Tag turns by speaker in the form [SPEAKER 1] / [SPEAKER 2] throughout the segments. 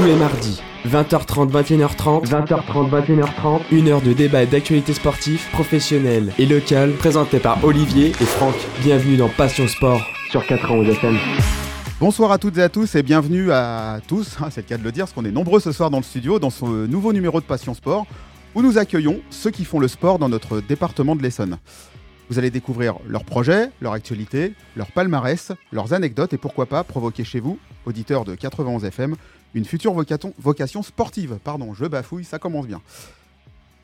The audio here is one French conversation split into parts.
[SPEAKER 1] Tous les mardis, 20h30, 21h30, 20h30, 21h30, une heure de débat et d'actualité sportive, professionnelle et locale, présentée par Olivier et Franck. Bienvenue dans Passion Sport sur 91 FM.
[SPEAKER 2] Bonsoir à toutes et à tous et bienvenue à tous, hein, c'est le cas de le dire, parce qu'on est nombreux ce soir dans le studio, dans ce nouveau numéro de Passion Sport, où nous accueillons ceux qui font le sport dans notre département de l'Essonne. Vous allez découvrir leurs projets, leur actualité, leur palmarès, leurs anecdotes et pourquoi pas provoquer chez vous, auditeurs de 91 FM, une future vocation, vocation sportive. Pardon, je bafouille, ça commence bien.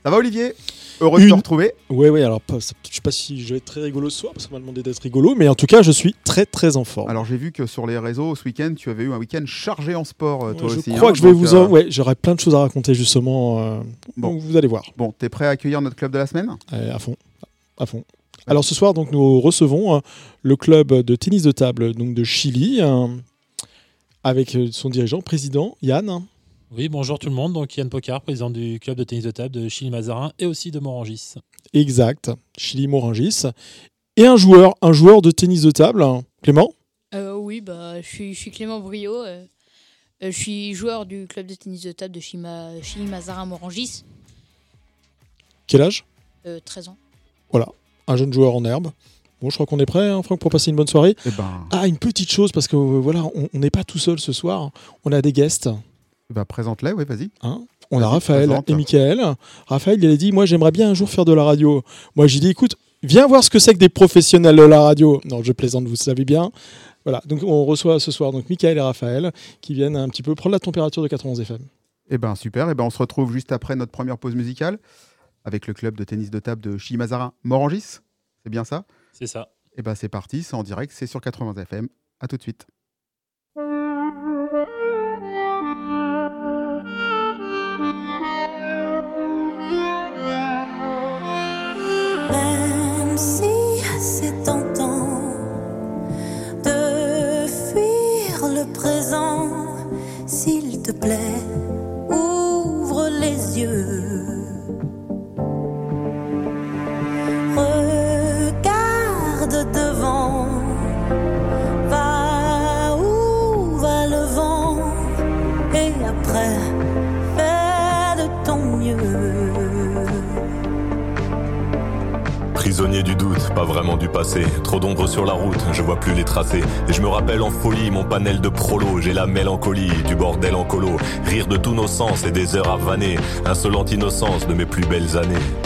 [SPEAKER 2] Ça va Olivier? Heureux de te retrouver.
[SPEAKER 3] Ouais, ouais, alors je sais pas si je vais être très rigolo ce soir parce qu'on m'a demandé d'être rigolo, mais en tout cas, je suis très très en forme.
[SPEAKER 2] Alors j'ai vu que sur les réseaux ce week-end, tu avais eu un week-end chargé en sport euh, toi
[SPEAKER 3] je
[SPEAKER 2] aussi.
[SPEAKER 3] crois
[SPEAKER 2] hein,
[SPEAKER 3] que je vais vous
[SPEAKER 2] euh,
[SPEAKER 3] en. Ouais, j'aurai plein de choses à raconter justement. euh,
[SPEAKER 2] Bon.
[SPEAKER 3] donc vous allez voir.
[SPEAKER 2] Bon, t'es prêt à accueillir notre club de la semaine?
[SPEAKER 3] Euh, à fond. À fond. Alors ce soir, donc, nous recevons euh, le club de tennis de table donc, de Chili euh, avec euh, son dirigeant, président Yann.
[SPEAKER 4] Oui, bonjour tout le monde. Donc Yann Pocard, président du club de tennis de table de Chili-Mazarin et aussi de Morangis.
[SPEAKER 3] Exact. Chili Morangis. Et un joueur, un joueur de tennis de table. Clément?
[SPEAKER 5] Euh, oui, bah, je, suis, je suis Clément Brio. euh, je suis joueur du club de tennis de table de Chima, Chili Mazarin Morangis.
[SPEAKER 3] Quel âge?
[SPEAKER 5] Euh, 13 ans.
[SPEAKER 3] Un jeune joueur en herbe. Bon, je crois qu'on est prêt, hein, Franck, pour passer une bonne soirée.
[SPEAKER 2] Eh ben,
[SPEAKER 3] Ah, une petite chose, parce que euh, voilà, on n'est pas tout seul ce soir. On a des guests.
[SPEAKER 2] ben, présente-les, oui, vas-y.
[SPEAKER 3] hein. On a Raphaël
[SPEAKER 2] présente.
[SPEAKER 3] et Michael. Raphaël, il a dit Moi, j'aimerais bien un jour faire de la radio. Moi, j'ai dit Écoute, viens voir ce que c'est que des professionnels de la radio. Non, je plaisante, vous le savez bien. Voilà, donc on reçoit ce soir donc Michael et Raphaël qui viennent un petit peu prendre la température de 91 FM.
[SPEAKER 2] Eh ben super, eh ben, on se retrouve juste après notre première pause musicale avec le club de tennis de table de Chimazarin Morangis. C'est bien ça?
[SPEAKER 4] C'est ça.
[SPEAKER 2] Eh ben c'est parti, c'est en direct, c'est sur 80 FM. À tout de suite.
[SPEAKER 6] Et
[SPEAKER 7] je me rappelle en folie mon panel de prolo. J'ai la mélancolie du bordel en colo. Rire de tous nos sens et des heures à vanner. Insolente innocence de mes plus belles années.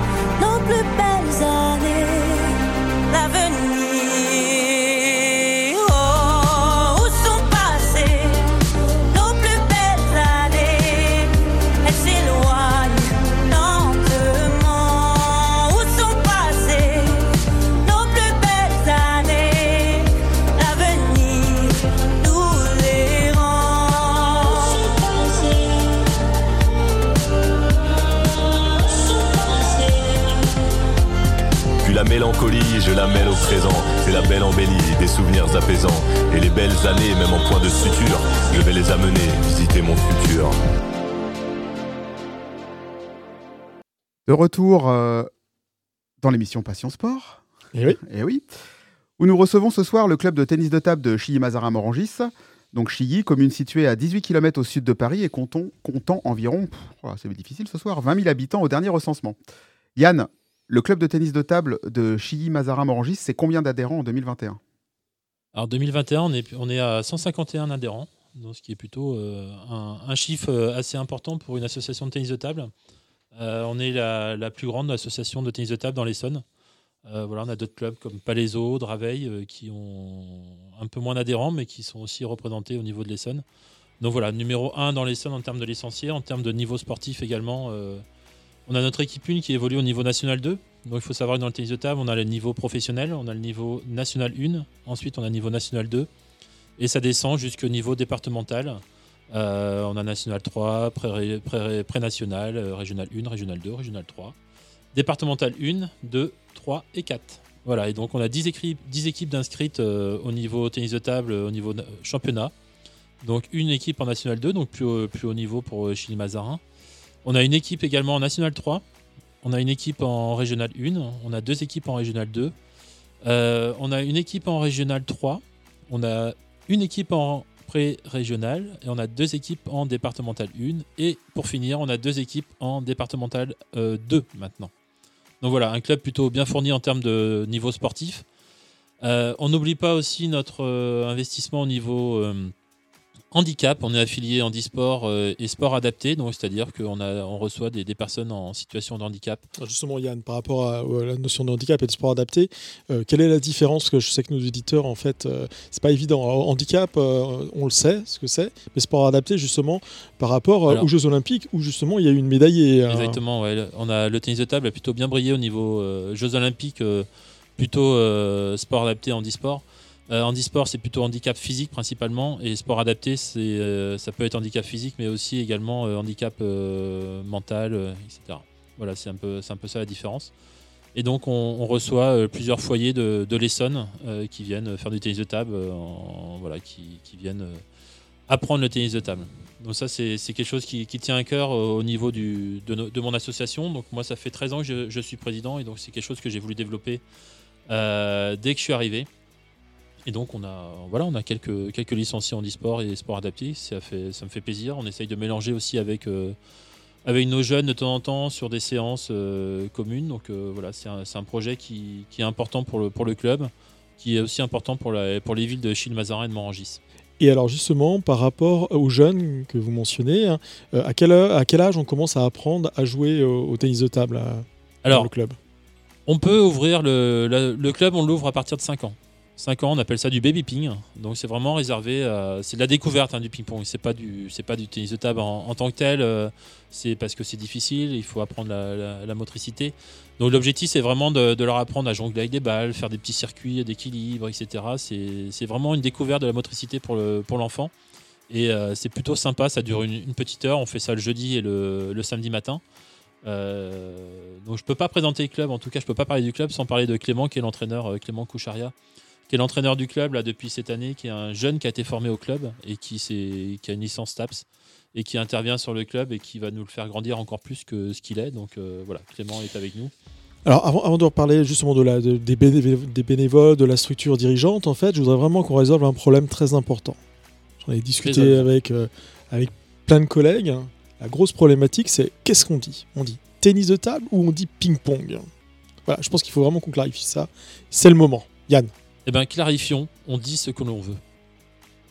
[SPEAKER 6] nos plus belles années
[SPEAKER 7] je la mêle au présent. C'est la belle embellie, des souvenirs apaisants. Et les belles années, même en point de suture, je vais les amener visiter mon futur.
[SPEAKER 2] De retour euh, dans l'émission Passion Sport.
[SPEAKER 3] Eh oui.
[SPEAKER 2] Eh oui. Où nous recevons ce soir le club de tennis de table de Chilly-Mazarin-Morangis. Donc Chilly, commune située à 18 km au sud de Paris et comptant, comptant environ, oh, c'est difficile ce soir, 20 000 habitants au dernier recensement. Yann, le club de tennis de table de Chilly-Mazarin-Morangis, c'est combien d'adhérents en 2021
[SPEAKER 4] Alors 2021, on est, on est à 151 adhérents, donc ce qui est plutôt euh, un, chiffre euh, assez important pour une association de tennis de table. Euh, on est la, la plus grande association de tennis de table dans l'Essonne. Voilà, on a d'autres clubs comme Palaiso, Draveil, qui ont un peu moins d'adhérents, mais qui sont aussi représentés au niveau de l'Essonne. Donc voilà, numéro 1 dans l'Essonne en termes de licenciés, en termes de niveau sportif également. On a notre équipe 1 qui évolue au niveau national 2. Donc il faut savoir que dans le tennis de table, on a le niveau professionnel, on a le niveau national 1, ensuite on a le niveau national 2, et ça descend jusqu'au niveau départemental. Euh, on a national 3, pré- pré- pré-national, euh, régional 1, régional 2, régional 3. Départemental 1, 2, 3 et 4. Voilà, et donc on a 10 équipes, 10 équipes d'inscrites euh, au niveau tennis de table, au niveau na- championnat. Donc une équipe en National 2, donc plus haut, niveau pour Chili Mazarin. On a une équipe également en National 3. On a une équipe en Régional 1. On a deux équipes en Régional 2. Euh, on a une équipe en Régional 3. On a une équipe en pré-régional. Et on a deux équipes en départemental 1. Et pour finir, on a deux équipes en départemental euh, 2 maintenant. Donc voilà, un club plutôt bien fourni en termes de niveau sportif. Euh, on n'oublie pas aussi notre euh, investissement au niveau handicap. On est affilié handisport euh, et sport adapté, donc c'est-à-dire qu'on a, on reçoit des, des personnes en situation de handicap.
[SPEAKER 3] Alors Justement, Yann, par rapport à, à la notion de handicap et de sport adapté, euh, quelle est la différence que je sais que nos éditeurs, en fait, euh, c'est pas évident. Alors, handicap, euh, on le sait, ce que c'est, mais sport adapté, justement, par rapport
[SPEAKER 4] Alors-
[SPEAKER 3] aux Jeux Olympiques, où justement il y a eu une médaillée. hein.
[SPEAKER 4] Exactement, ouais. On a le tennis de table a plutôt bien brillé au niveau Jeux Olympiques, plutôt sport adapté handisport. Euh, handisport, c'est plutôt handicap physique principalement, et sport adapté, c'est euh, ça peut être handicap physique, mais aussi également euh, handicap euh, mental, etc. Voilà, c'est un peu, c'est un peu ça la différence. Et donc, on, reçoit plusieurs foyers de, de l'Essonne qui viennent faire du tennis de table, voilà, qui, viennent apprendre le tennis de table. Donc ça, c'est quelque chose qui, tient à cœur au niveau de, mon association. Donc moi, ça fait 13 ans que je, suis président et donc c'est quelque chose que j'ai voulu développer dès que je suis arrivé. Et donc on a, voilà, on a quelques, quelques licenciés en e-sport et sport adapté. Ça, fait, ça me fait plaisir. On essaye de mélanger aussi avec, euh, avec nos jeunes de temps en temps sur des séances euh, communes. Donc euh, voilà, c'est un, un projet qui, qui est important pour le, pour le club, qui est aussi important pour, la, pour les villes de Chine-Mazarin et de Morangis.
[SPEAKER 3] Et alors justement, par rapport aux jeunes que vous mentionnez, hein, à, quel, à quel âge on commence à apprendre à jouer au, au tennis de table à- dans
[SPEAKER 4] Alors,
[SPEAKER 3] le club?
[SPEAKER 4] On peut ouvrir le, le- le club, on l'ouvre à partir de 5 ans. 5 ans, on appelle ça du baby ping. Donc c'est vraiment réservé, à- c'est de la découverte hein, du ping pong. C'est pas du, pas du tennis de table en, tant que tel. euh, c'est parce que c'est difficile, il faut apprendre la, motricité. Donc l'objectif c'est vraiment de, leur apprendre à jongler avec des balles, faire des petits circuits d'équilibre, etc. C'est, vraiment une découverte de la motricité pour, le, pour l'enfant. Et euh, c'est plutôt sympa, ça dure une, petite heure. On fait ça le jeudi et le, samedi matin. Euh, donc je peux pas présenter le club, en tout cas je peux pas parler du club sans parler de Clément qui est l'entraîneur, euh, Clément Koucharia, qui est l'entraîneur du club là depuis cette année, qui est un jeune qui a été formé au club et qui, a une licence TAPS et qui intervient sur le club et qui va nous le faire grandir encore plus que ce qu'il est. Donc euh, voilà, Clément est avec nous.
[SPEAKER 3] Alors avant, avant de reparler justement de la, de- des, béné- des bénévoles, de la structure dirigeante, en fait, je voudrais vraiment qu'on résolve un problème très important. J'en ai discuté
[SPEAKER 4] Résolve.
[SPEAKER 3] avec, euh, avec plein de collègues. La grosse problématique, c'est qu'est-ce qu'on dit? On dit tennis de table ou on dit ping-pong? Voilà, je pense qu'il faut vraiment qu'on clarifie ça. C'est le moment. Yann
[SPEAKER 4] Eh bien clarifions, on dit ce que l'on veut.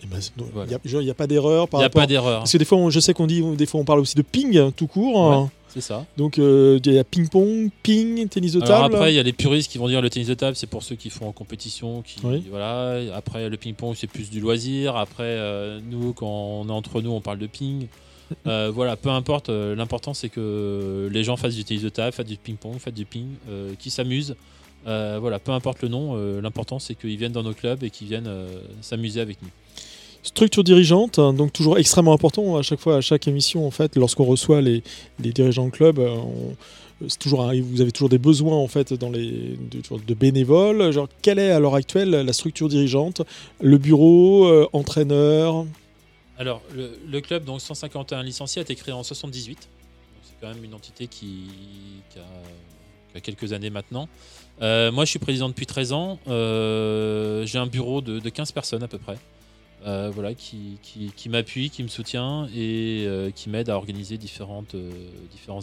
[SPEAKER 3] Eh ben,
[SPEAKER 4] Voilà.
[SPEAKER 3] il n'y a, pas d'erreur
[SPEAKER 4] Il n'y a
[SPEAKER 3] rapport...
[SPEAKER 4] pas d'erreur,
[SPEAKER 3] Parce que des fois, on- je sais qu'on dit, des fois, on parle aussi de ping hein, tout court. hein.
[SPEAKER 4] c'est ça.
[SPEAKER 3] Donc, euh, il y a ping-pong, ping, tennis de
[SPEAKER 4] Alors
[SPEAKER 3] table.
[SPEAKER 4] après, il y a les puristes qui vont dire le tennis de table, c'est pour ceux qui font en compétition. Qui,
[SPEAKER 3] Oui.
[SPEAKER 4] voilà. Après, le ping-pong, c'est plus du loisir. Après, euh, nous, quand on est entre nous, on parle de ping. Euh, voilà, peu importe. L'important, c'est que les gens fassent du tennis de table, fassent du ping-pong, fassent du ping, qui s'amusent. Euh, voilà, peu importe le nom, euh, l'important, c'est qu'ils viennent dans nos clubs et qu'ils viennent euh, s'amuser avec nous.
[SPEAKER 3] Structure dirigeante, hein, donc toujours extrêmement important à chaque fois, à chaque émission en fait, lorsqu'on reçoit les, les dirigeants de club, on- toujours vous avez toujours des besoins en fait dans les de, de bénévoles. Genre, quelle est à l'heure actuelle la structure dirigeante, le bureau, entraîneur?
[SPEAKER 4] Alors, le, le club, donc 151 licenciés, a été créé en 78. Donc, C'est quand même une entité qui, qui a, qui a quelques années maintenant. Euh, moi, je suis président depuis 13 ans. Euh, J'ai un bureau de, de 15 personnes à peu près. Euh, voilà, qui, qui, qui m'appuie, qui me soutient et qui m'aide à organiser différents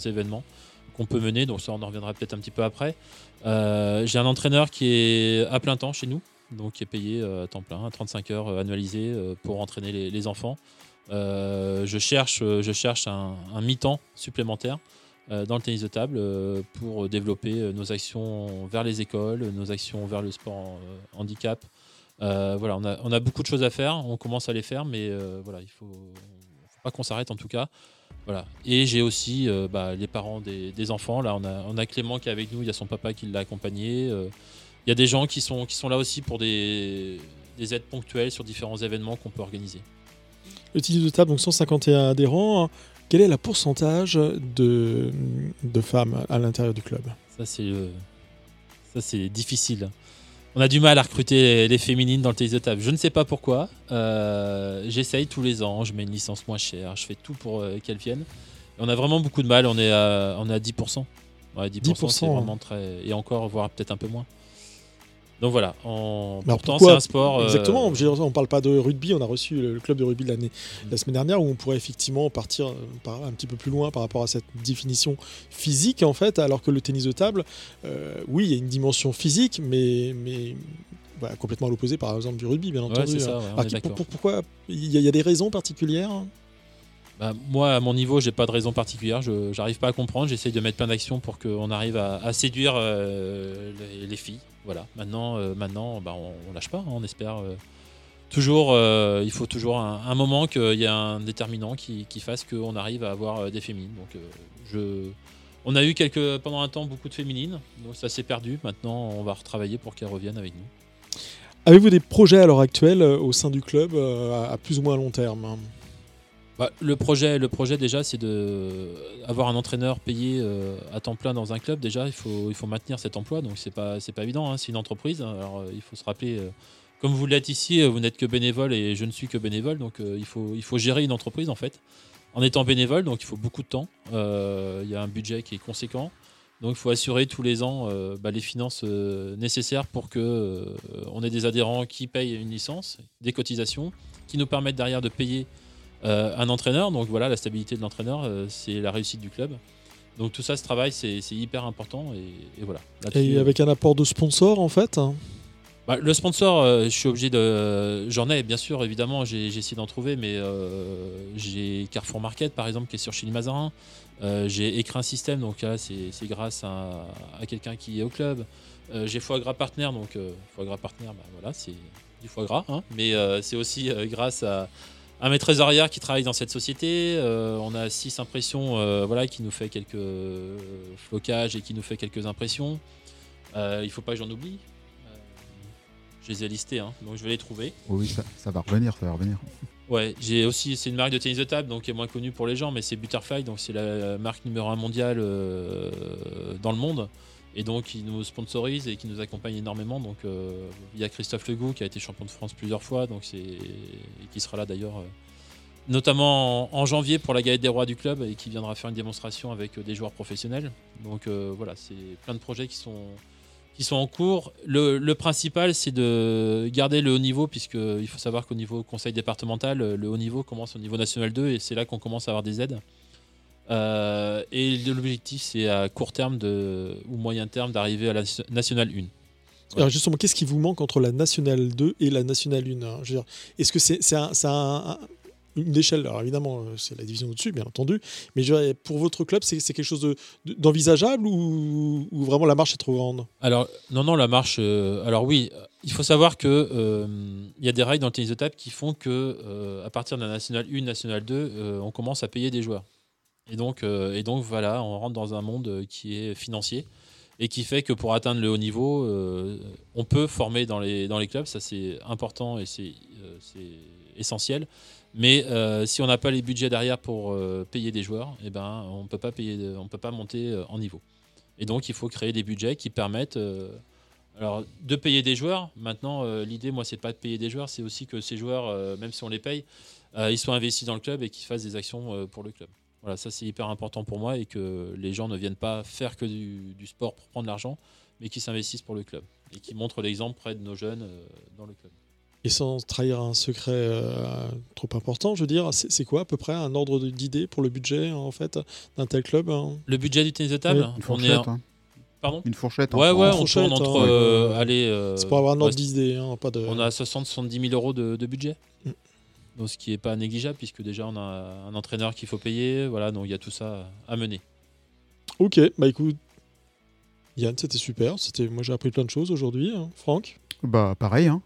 [SPEAKER 4] événements qu'on peut mener. Donc ça, on en reviendra peut-être un petit peu après. J'ai un entraîneur qui est à plein temps chez nous, donc qui est payé à temps plein, à 35 heures annualisées pour entraîner les, enfants. Je cherche, je cherche un, mi-temps supplémentaire dans le tennis de table euh, pour développer euh, nos actions vers les écoles, nos actions vers le sport euh, handicap. Euh, voilà, on a, beaucoup de choses à faire, on commence à les faire, mais euh, voilà, il faut, faut pas qu'on s'arrête en tout cas. Voilà. Et j'ai aussi euh, bah, les parents des, enfants. Là, on a, Clément qui est avec nous, il y a son papa qui l'a accompagné. Euh, il y a des gens qui sont, qui sont là aussi pour des, des aides ponctuelles sur différents événements qu'on peut organiser.
[SPEAKER 3] Le tennis de table, donc 151 adhérents. Quel est le pourcentage de, de femmes à l'intérieur du club?
[SPEAKER 4] Ça, c'est le- ça, c'est difficile. On a du mal à recruter les féminines dans le tennis de table. Je ne sais pas pourquoi. Euh, J'essaye tous les ans. Je mets une licence moins chère. Je fais tout pour euh, qu'elles viennent. Et on a vraiment beaucoup de mal. On est à, on est à 10%. Ouais, 10%,
[SPEAKER 3] 10%,
[SPEAKER 4] c'est vraiment très. Et encore, voire peut-être un peu moins. Donc voilà.
[SPEAKER 3] Alors
[SPEAKER 4] Pourtant, c'est un sport. euh,
[SPEAKER 3] Exactement, on ne parle pas de rugby, on a reçu le club de rugby de l'année la semaine dernière où on pourrait effectivement partir euh, par- un petit peu plus loin par rapport à cette définition physique en fait, alors que le tennis de table, euh, oui, il y a une dimension physique, mais, mais bah, complètement à l'opposé par exemple du rugby, bien entendu.
[SPEAKER 4] ça, ouais,
[SPEAKER 3] Alors, pour- pour- pourquoi il y, a- il y a des raisons particulières
[SPEAKER 4] Bah, moi, à mon niveau, j'ai pas de raison particulière. Je j'arrive pas à comprendre. J'essaye de mettre plein d'actions pour qu'on arrive à, séduire euh, les, les filles. Voilà. Maintenant, euh, maintenant, bah, on, on lâche pas. hein, on espère euh, toujours. il faut toujours un, moment qu'il y a un déterminant qui, fasse qu'on arrive à avoir des féminines. Donc. On a eu quelques, pendant un temps beaucoup de féminines, donc ça s'est perdu. Maintenant, on va retravailler pour qu'elles reviennent avec nous.
[SPEAKER 3] Avez-vous des projets à l'heure actuelle au sein du club à, à plus ou moins long terme
[SPEAKER 4] Bah, le projet, le projet déjà, c'est de avoir un entraîneur payé euh, à temps plein dans un club. Déjà, il faut, maintenir cet emploi, donc c'est pas, pas évident. hein, c'est une entreprise. Alors, euh, il faut se rappeler, euh, comme vous l'êtes ici, vous n'êtes que bénévole et je ne suis que bénévole, donc il faut, gérer une entreprise en fait. En étant bénévole, donc il faut beaucoup de temps. Il y a un budget qui est conséquent. Donc il faut assurer tous les ans bah, les finances nécessaires pour que on ait des adhérents qui payent une licence, des cotisations, qui nous permettent derrière de payer un entraîneur. Donc voilà, la stabilité de l'entraîneur, euh, c'est la réussite du club. Donc tout ça, ce travail, c'est hyper important et, et voilà.
[SPEAKER 3] Et
[SPEAKER 4] euh,
[SPEAKER 3] avec un apport de sponsors en fait hein
[SPEAKER 4] bah, le sponsor, euh, je suis obligé de. J'en ai, bien sûr, évidemment, j'ai essayé d'en trouver, mais euh, j'ai Carrefour Market, par exemple, qui est sur Chili Mazarin. Euh, j'ai Écrin System, donc là, c'est grâce à, à quelqu'un qui est au club. Euh, j'ai Foie Gras Partner, donc euh, Foie Gras Partner, bah, voilà, c'est du foie gras, hein, mais euh, c'est aussi euh, grâce à, à mes trésorières qui travaillent dans cette société. Euh, on a six impressions, euh, voilà, qui nous fait quelques euh, flocages et qui nous fait quelques impressions. Euh, il faut pas que j'en oublie. Je les ai listés, hein, donc je vais les trouver.
[SPEAKER 2] Oui, ça, ça va revenir, ça va revenir.
[SPEAKER 4] Ouais, j'ai aussi, c'est une marque de tennis de table, donc qui est moins connue pour les gens, mais c'est Butterfly, donc c'est la marque numéro un mondiale dans le monde, et donc qui nous sponsorise et qui nous accompagne énormément. Donc euh, il y a Christophe Legout qui a été champion de France plusieurs fois, donc c'est et qui sera là d'ailleurs, euh, notamment en, janvier pour la galette des rois du club et qui viendra faire une démonstration avec euh, des joueurs professionnels. Donc voilà, c'est plein de projets qui sont qui sont en cours. Le, le principal, c'est de garder le haut niveau, puisqu'il faut savoir qu'au niveau conseil départemental, le haut niveau commence au niveau national 2, et c'est là qu'on commence à avoir des aides. Euh, et l'objectif, c'est à court terme de, ou moyen terme d'arriver à la nationale 1.
[SPEAKER 3] Alors justement, qu'est-ce qui vous manque entre la Nationale 2 et la Nationale 1 hein? Est-ce que c'est c'est un- c'est un- un- une échelle? Alors évidemment, euh, c'est la division au-dessus, bien entendu. Mais je pour votre club, c'est quelque chose de- de- d'envisageable ou, ou vraiment la marche est trop grande?
[SPEAKER 4] Alors, non, non, la marche. euh, alors, oui, il faut savoir que euh, il y a des règles dans le tennis de table qui font que, à partir de la nationale 1, nationale 2, euh, on commence à payer des joueurs. Et donc, euh, et donc, voilà, on rentre dans un monde euh, qui est financier et qui fait que pour atteindre le haut niveau, euh, on peut former dans les, dans les clubs. Ça, c'est important et c'est essentiel. Mais si on n'a pas les budgets derrière pour payer des joueurs, eh ben, on peut pas peut pas monter en niveau. Et donc, il faut créer des budgets qui permettent alors, de payer des joueurs. Maintenant, l'idée, moi, c'est pas de payer des joueurs, c'est aussi que ces joueurs, même si on les paye, ils soient investis dans le club et qu'ils fassent des actions pour le club. Voilà, ça, c'est hyper important pour moi et que les gens ne viennent pas faire que du, du sport pour prendre l'argent, mais qu'ils s'investissent pour le club et qui montrent l'exemple près de nos jeunes euh, dans le club.
[SPEAKER 3] Et sans trahir un secret euh, trop important, je veux dire, c'est quoi à peu près un ordre d'idée pour le budget en fait d'un tel club hein?
[SPEAKER 4] Le budget du tennis de table,
[SPEAKER 3] Oui,
[SPEAKER 2] Une
[SPEAKER 4] on est.
[SPEAKER 2] fourchette.
[SPEAKER 4] en-
[SPEAKER 2] hein.
[SPEAKER 4] Pardon?
[SPEAKER 2] Une fourchette. hein.
[SPEAKER 4] Ouais, ouais, on
[SPEAKER 3] fourchette,
[SPEAKER 4] tourne entre.
[SPEAKER 3] hein.
[SPEAKER 4] euh, allez, euh,
[SPEAKER 3] C'est pour avoir un ordre d'idée, hein, pas de.
[SPEAKER 4] On a 60-70 000 euros de, de budget.
[SPEAKER 3] Mm.
[SPEAKER 4] Donc, ce qui n'est pas négligeable, puisque déjà, on a un entraîneur qu'il faut payer. Voilà, donc il y a tout ça à mener.
[SPEAKER 3] Ok, bah écoute, Yann, c'était super. C'était, moi j'ai appris plein de choses aujourd'hui. hein. Franck,
[SPEAKER 2] Bah, pareil. Hein.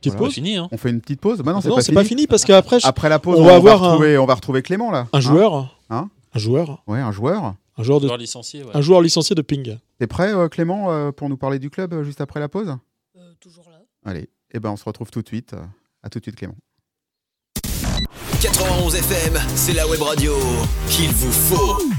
[SPEAKER 3] petite
[SPEAKER 2] Voilà.
[SPEAKER 3] pause?
[SPEAKER 4] Fini, hein
[SPEAKER 2] On fait une petite pause. Bah, non, c'est
[SPEAKER 3] non,
[SPEAKER 2] pas,
[SPEAKER 3] c'est pas fini parce qu'après je-
[SPEAKER 2] Après la pause,
[SPEAKER 3] on
[SPEAKER 2] on,
[SPEAKER 3] va
[SPEAKER 2] va,
[SPEAKER 3] avoir un-
[SPEAKER 2] retrouver, on va retrouver Clément là.
[SPEAKER 3] un
[SPEAKER 2] Hein
[SPEAKER 3] joueur,
[SPEAKER 2] Hein
[SPEAKER 3] un joueur,
[SPEAKER 2] Ouais, un joueur.
[SPEAKER 3] un joueur de,
[SPEAKER 4] Joueur licencié, ouais.
[SPEAKER 3] un joueur licencié de ping.
[SPEAKER 2] T'es prêt, euh, Clément, euh, pour nous parler du club euh, juste après la pause?
[SPEAKER 5] Euh, toujours là.
[SPEAKER 2] Allez, et ben on se retrouve tout de suite. euh, À tout de suite, Clément.
[SPEAKER 8] 91 FM, c'est la web radio qu'il vous faut.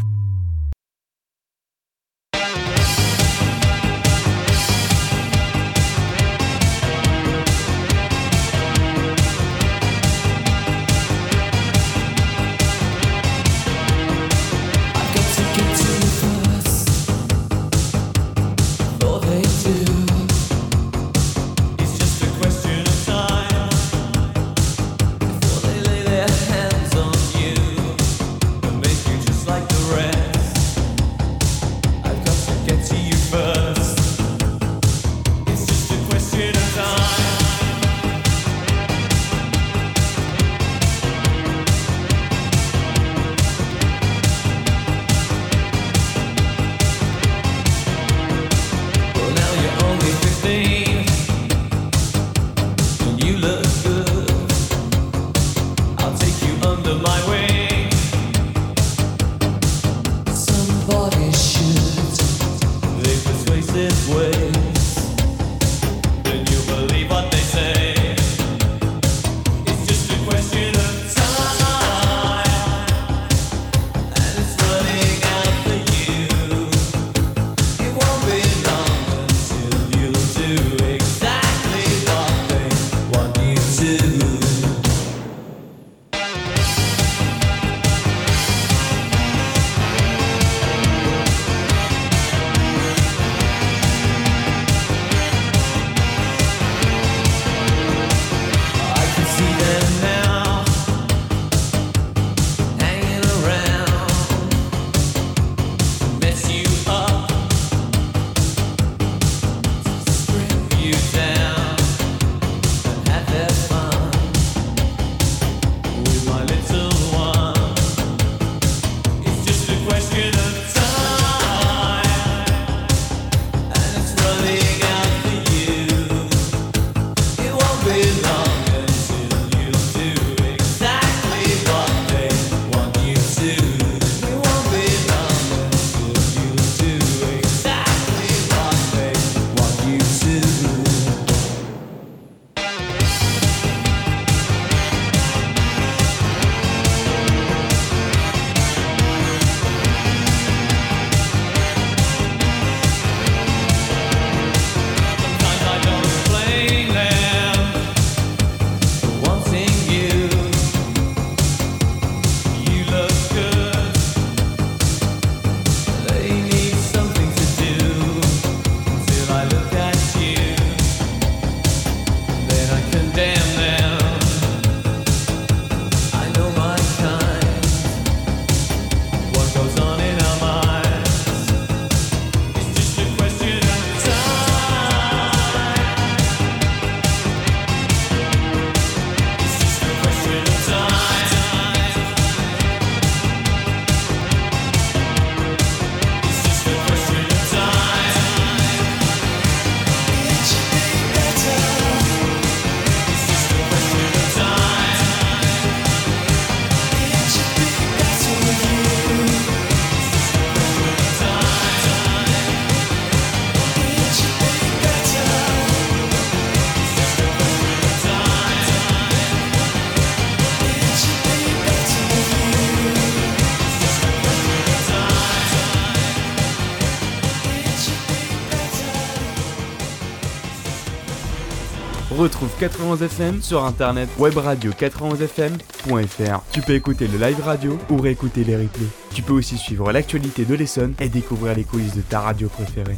[SPEAKER 1] 91fm sur internet webradio91fm.fr. Tu peux écouter le live radio ou réécouter les replays. Tu peux aussi suivre l'actualité de l'Essonne et découvrir les coulisses de ta radio préférée.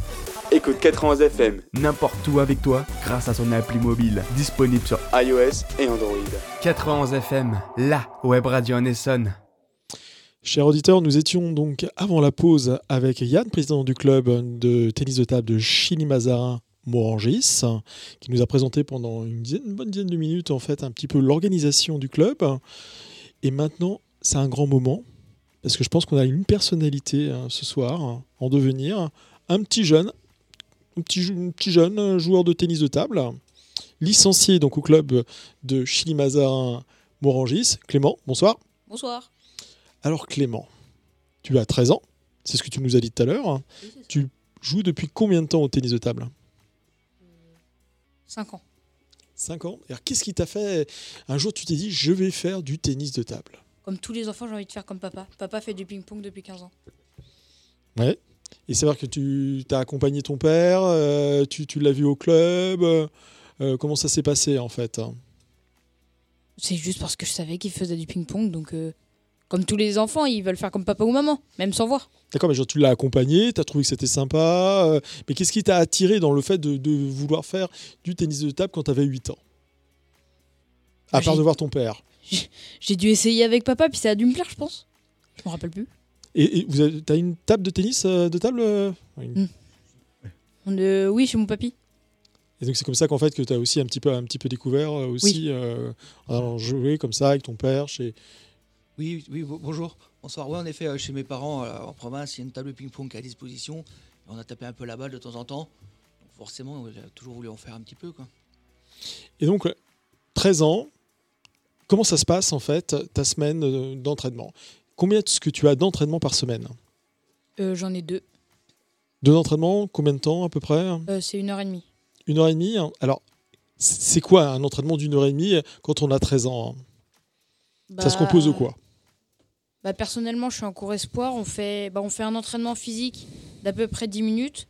[SPEAKER 1] Écoute 91fm n'importe où avec toi grâce à son appli mobile disponible sur iOS et Android. 91fm, la web radio en Essonne.
[SPEAKER 3] Chers auditeurs, nous étions donc avant la pause avec Yann, président du club de tennis de table de Chili Mazarin Morangis, qui nous a présenté pendant une, dizaine- une bonne dizaine de minutes en fait un petit peu l'organisation du club. Et maintenant, c'est un grand moment parce que je pense qu'on a une personnalité hein, ce soir hein, en devenir, un petit jeune, un petit, jou- un petit jeune euh, joueur de tennis de table, licencié donc au club de Chili-Mazarin Morangis. Clément, bonsoir.
[SPEAKER 5] Bonsoir.
[SPEAKER 3] Alors Clément, tu as 13 ans, c'est ce que tu nous as dit tout à l'heure. Tu joues depuis combien de temps au tennis de table?
[SPEAKER 5] 5 ans.
[SPEAKER 3] 5 ans. Alors qu'est-ce qui t'a fait Un jour tu t'es dit je vais faire du tennis de table?
[SPEAKER 5] Comme tous les enfants, j'ai envie de faire comme papa. Papa fait du ping-pong depuis 15 ans.
[SPEAKER 3] Ouais. Et c'est vrai que tu as accompagné ton père, euh, tu, tu l'as vu au club. euh, comment ça s'est passé en fait?
[SPEAKER 5] C'est juste parce que je savais qu'il faisait du ping-pong, donc euh, comme tous les enfants, ils veulent faire comme papa ou maman, même sans voir.
[SPEAKER 3] D'accord, mais genre tu l'as accompagné, tu as trouvé que c'était sympa. euh, mais qu'est-ce qui t'a attiré dans le fait de, de vouloir faire du tennis de table quand tu avais 8 ans? À
[SPEAKER 5] Ah,
[SPEAKER 3] part de voir ton père.
[SPEAKER 5] J'ai dû essayer avec papa, puis ça a dû me plaire, je pense. Je me rappelle plus.
[SPEAKER 3] Et, et vous avez, t'as une table de tennis euh, de table euh Oui.
[SPEAKER 5] Mm. Euh, oui, chez mon papy.
[SPEAKER 3] Et donc c'est comme ça qu'en fait que tu as aussi un petit peu un petit peu découvert aussi euh, en jouer comme ça avec ton père chez
[SPEAKER 9] Oui, oui, bo- bonjour. Bonsoir. Oui, en effet, euh, chez mes parents euh, en province, il y a une table de ping-pong qui est à disposition. Et on a tapé un peu la balle de temps en temps. Donc forcément, on a toujours voulu en faire un petit peu. Quoi.
[SPEAKER 3] Et donc euh, 13 ans, comment ça se passe en fait ta semaine euh, d'entraînement? Combien est-ce que tu as d'entraînement par semaine?
[SPEAKER 5] Euh, J'en ai deux.
[SPEAKER 3] Deux d'entraînement, combien de temps à peu près?
[SPEAKER 5] Euh, c'est une heure et demie.
[SPEAKER 3] Une heure et demie hein? Alors c'est quoi un entraînement d'une heure et demie quand on a 13 ans hein? Ça se
[SPEAKER 5] Bah,
[SPEAKER 3] compose de quoi?
[SPEAKER 5] Bah, Personnellement, je suis en cours espoir. On fait, bah, on fait un entraînement physique d'à peu près 10 minutes.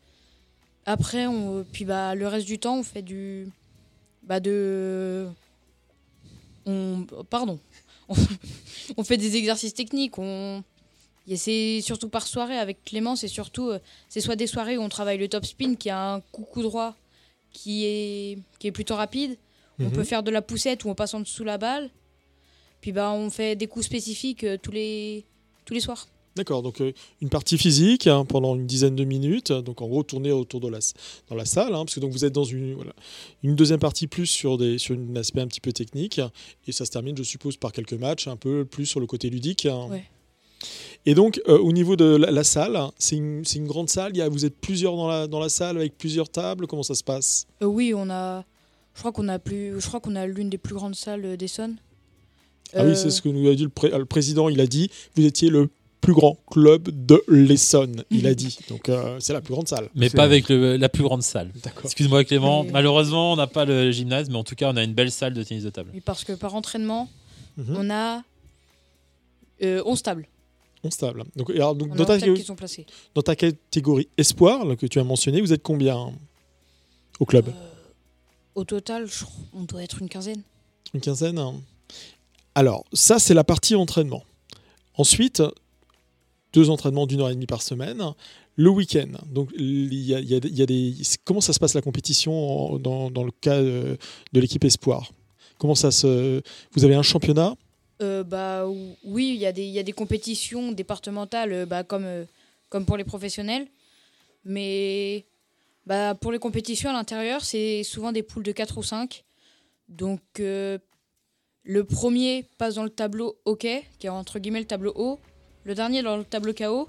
[SPEAKER 5] Après, on, puis bah, le reste du temps, on fait du. Bah, de. On, pardon. On, fait des exercices techniques. On, c'est surtout par soirée avec Clément, c'est surtout. euh, C'est soit des soirées où on travaille le top spin, qui a un coup coup droit qui est, qui est plutôt rapide. On
[SPEAKER 3] Mhm.
[SPEAKER 5] peut faire de la poussette où on passe en dessous la balle. Puis bah, on fait des coups spécifiques euh, tous, les, tous les soirs.
[SPEAKER 3] D'accord, donc euh, une partie physique hein, pendant une dizaine de minutes, donc en gros tourner autour de la, s- dans la salle, hein, parce que donc vous êtes dans une, voilà, une deuxième partie plus sur, des, sur un aspect un petit peu technique, et ça se termine, je suppose, par quelques matchs, un peu plus sur le côté ludique. hein.
[SPEAKER 5] Ouais.
[SPEAKER 3] Et donc euh, au niveau de la, la salle, c'est une, une grande salle, il y a, vous êtes plusieurs dans la, dans la salle avec plusieurs tables, comment ça se passe?
[SPEAKER 5] Euh, oui, on a. Je crois qu'on a plus. Je crois qu'on a l'une des plus grandes salles d'Essonne.
[SPEAKER 3] Ah oui,
[SPEAKER 5] Euh,
[SPEAKER 3] c'est ce que nous a dit le, pré- le président, il a dit, vous étiez le plus grand club de l'Essonne, il a dit. Donc euh, c'est la plus grande salle.
[SPEAKER 4] Mais pas avec le- la plus grande salle.
[SPEAKER 3] D'accord.
[SPEAKER 4] Excuse-moi Clément, malheureusement on n'a pas le gymnase, mais en tout cas on a une belle salle de tennis de table.
[SPEAKER 5] oui, parce que par entraînement,
[SPEAKER 3] Mhm.
[SPEAKER 5] on a euh, 11 tables.
[SPEAKER 3] 11 tables. Donc, et alors, donc,
[SPEAKER 5] On a
[SPEAKER 3] dans,
[SPEAKER 5] 11
[SPEAKER 3] ta,
[SPEAKER 5] tables qui sont placées.
[SPEAKER 3] dans ta catégorie espoir là, que tu as mentionné, vous êtes combien hein, au club?
[SPEAKER 5] Euh, au total, on doit être une quinzaine.
[SPEAKER 3] Une quinzaine hein Alors, ça, c'est la partie entraînement. Ensuite, deux entraînements d'une heure et demie par semaine. Le week-end, donc il y a, des-. Comment ça se passe la compétition dans, dans le cas euh, de l'équipe Espoir? Comment ça se. Vous avez un championnat?
[SPEAKER 5] Euh, bah, ou- oui, il y, a des- il y a des compétitions départementales euh, bah, comme, comme pour les professionnels. Mais bah, pour les compétitions à l'intérieur, c'est souvent des poules de 4 ou 5. Donc le premier passe dans le tableau hockey, qui est entre guillemets le tableau haut. Le dernier dans le tableau KO.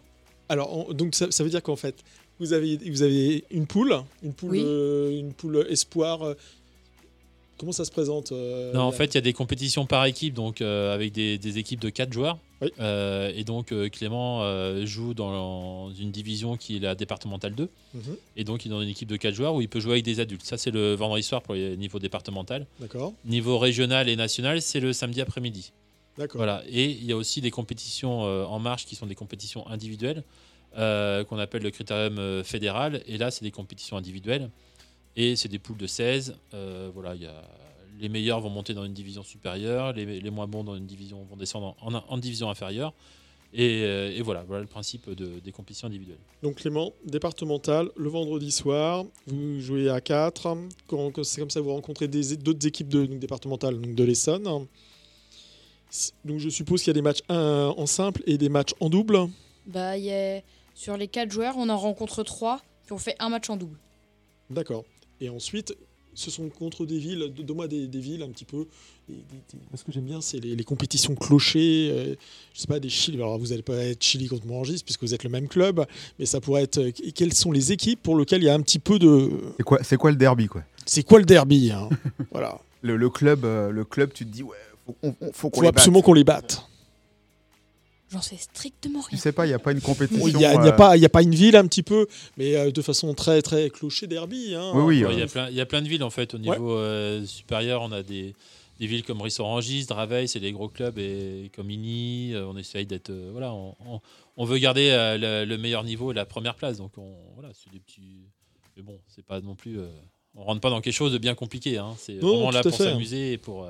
[SPEAKER 3] Alors, on- donc ça, ça veut dire qu'en fait, vous avez, vous avez une poule, une poule,
[SPEAKER 5] Oui.
[SPEAKER 3] euh, une poule espoir. euh, comment ça se présente euh,
[SPEAKER 4] Non, en fait, il y a des compétitions par équipe, donc euh, avec des, des équipes de 4 joueurs.
[SPEAKER 3] Oui.
[SPEAKER 4] Euh, et donc, euh, Clément euh, joue dans une division qui est la départementale 2.
[SPEAKER 3] Mhm,
[SPEAKER 4] Et donc, il est dans une équipe de 4 joueurs où il peut jouer avec des adultes. Ça, c'est le vendredi soir pour les niveaux départemental.
[SPEAKER 3] D'accord,
[SPEAKER 4] Niveau régional et national, c'est le samedi après-midi.
[SPEAKER 3] d'accord.
[SPEAKER 4] Voilà. Et il y a aussi des compétitions en marche qui sont des compétitions individuelles, qu'on appelle le critérium fédéral. Et là, c'est des compétitions individuelles. Et c'est des poules de 16. Euh, voilà, il y a, les meilleurs vont monter dans une division supérieure, les, les moins bons dans une division vont descendre en, en division inférieure. Et, euh, et, voilà, voilà le principe de, des compétitions individuelles.
[SPEAKER 3] Donc Clément, départemental, le vendredi soir, vous jouez à 4. Quand, c'est comme ça, vous rencontrez d'autres équipes de, donc, départementales donc de l'Essonne. Donc je suppose qu'il y a des matchs en simple et des matchs en double.
[SPEAKER 5] Bah, y a... Sur les 4 joueurs, on en rencontre 3, puis on fait un match en double.
[SPEAKER 3] D'accord. Et ensuite, ce sont contre des villes, donne-moi des, des, villes un petit peu. ce que j'aime bien, c'est les, compétitions clochées. Euh, je sais pas, des Chili. Alors vous n'allez pas être Chili contre Morangis puisque vous êtes le même club, mais ça pourrait être. Euh, quelles sont les équipes pour lesquelles il y a un petit peu de.
[SPEAKER 2] C'est quoi, c'est quoi le derby quoi?
[SPEAKER 3] C'est quoi le derby hein? Voilà.
[SPEAKER 2] Le, club, euh, le club, tu te dis ouais, faut, faut,
[SPEAKER 3] faut absolument qu'on les batte.
[SPEAKER 5] J'en sais strictement rien.
[SPEAKER 2] Tu sais pas, il n'y a pas une compétition.
[SPEAKER 3] Il n'y a, a, pas, a pas une ville un petit peu, mais euh, de façon très très clocher derby. Hein.
[SPEAKER 2] Oui,
[SPEAKER 4] oui. Il y, y, a plein de villes en fait. Au niveau euh, supérieur, on a des, des villes comme Rissorangis, Draveil, c'est des gros clubs, et comme euh, on essaye d'être. voilà, on, on, veut garder le, meilleur niveau et la première place. Donc on, voilà, c'est des petits. Mais bon, c'est pas non plus. on rentre pas dans quelque chose de bien compliqué. Hein. C'est vraiment là pour s'amuser et pour.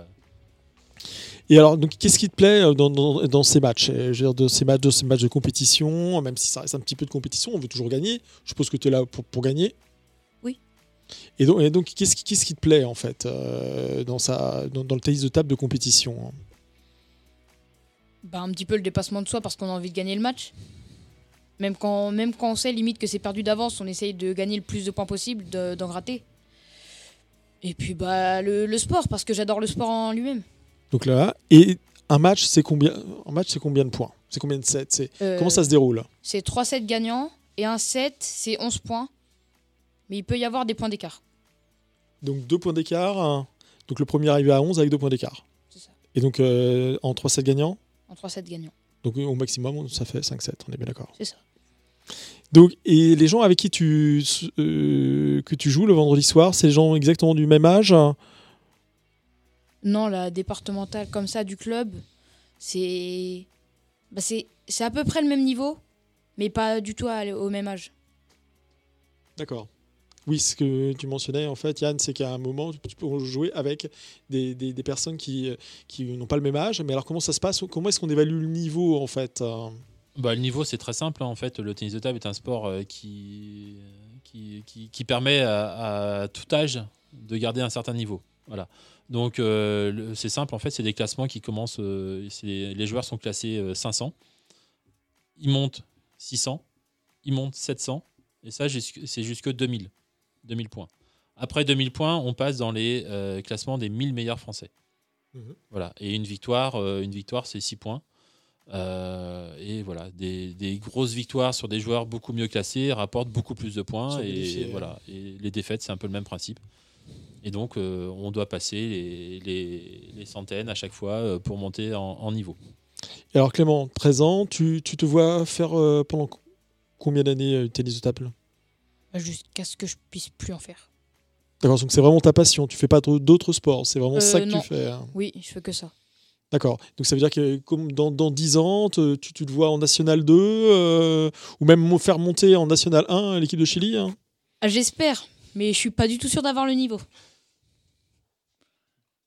[SPEAKER 3] Et alors, donc, qu'est-ce qui te plaît euh, dans, dans, ces matchs? Euh, Je veux dire, de ces matchs, de ces matchs de compétition, même si ça reste un petit peu de compétition, on veut toujours gagner. Je suppose que tu es là pour, pour, gagner.
[SPEAKER 5] Oui.
[SPEAKER 3] Et donc, et donc qu'est-ce, qu'est-ce qui te plaît, en fait, euh, dans, sa, dans, le tennis de table de compétition?
[SPEAKER 5] Bah, Un petit peu le dépassement de soi parce qu'on a envie de gagner le match. Même quand, même quand on sait limite que c'est perdu d'avance, on essaye de gagner le plus de points possible, d'en gratter. Et puis bah le, le sport, parce que j'adore le sport en lui-même.
[SPEAKER 3] Donc là, et un match, c'est combien Un match, c'est combien de points? C'est combien de sets? Euh, Comment ça se déroule?
[SPEAKER 5] C'est 3 sets gagnants et un set, c'est 11 points. Mais il peut y avoir des points d'écart.
[SPEAKER 3] Donc 2 points d'écart. Donc le premier arrivé à 11 avec 2 points d'écart.
[SPEAKER 5] C'est ça.
[SPEAKER 3] Et donc euh, en 3 sets gagnants?
[SPEAKER 5] En 3 sets gagnants.
[SPEAKER 3] Donc au maximum, ça fait 5 sets, on est bien d'accord.
[SPEAKER 5] C'est ça.
[SPEAKER 3] Donc, et les gens avec qui tu, euh, que tu joues le vendredi soir, c'est les gens exactement du même âge?
[SPEAKER 5] Non, la départementale comme ça du club, c'est bah c'est à peu près le même niveau, mais pas du tout au même âge.
[SPEAKER 3] D'accord. Oui, ce que tu mentionnais, en fait, Yann, c'est qu'à un moment, tu peux jouer avec des, des, personnes qui, qui n'ont pas le même âge. Mais alors, comment ça se passe? Comment est-ce qu'on évalue le niveau, en fait?
[SPEAKER 4] Bah, Le niveau, c'est très simple. Hein. En fait, le tennis de table est un sport euh, qui, qui, qui, permet à, à, tout âge de garder un certain niveau. Voilà. Donc euh, c'est simple, en fait, c'est des classements qui commencent. Euh, les joueurs sont classés 500, euh, ils montent 600, ils montent 700, et ça, c'est jusque 2000, 2000 points. Après 2000 points, on passe dans les classements des 1000 meilleurs français. Mhm. Voilà. Et une victoire, une victoire c'est 6 points. et voilà, des, grosses victoires sur des joueurs beaucoup mieux classés rapportent beaucoup plus de points. Et, voilà. et les défaites, c'est un peu le même principe. Et donc, euh, on doit passer les, centaines à chaque fois euh, pour monter en, niveau.
[SPEAKER 3] alors, Clément, 13 ans, tu, te vois faire euh, pendant combien d'années tennis de table?
[SPEAKER 5] Bah, Jusqu'à ce que je puisse plus en faire.
[SPEAKER 3] D'accord, donc c'est vraiment ta passion. Tu fais pas d'autres sports, c'est vraiment ça que tu fais. Hein.
[SPEAKER 5] Oui, je fais que ça.
[SPEAKER 3] D'accord. Donc ça veut dire que comme dans, dans 10 ans, tu, te vois en National 2 ou même faire monter en National 1 l'équipe de Chili hein?
[SPEAKER 5] Ah, J'espère, mais je suis pas du tout sûr d'avoir le niveau.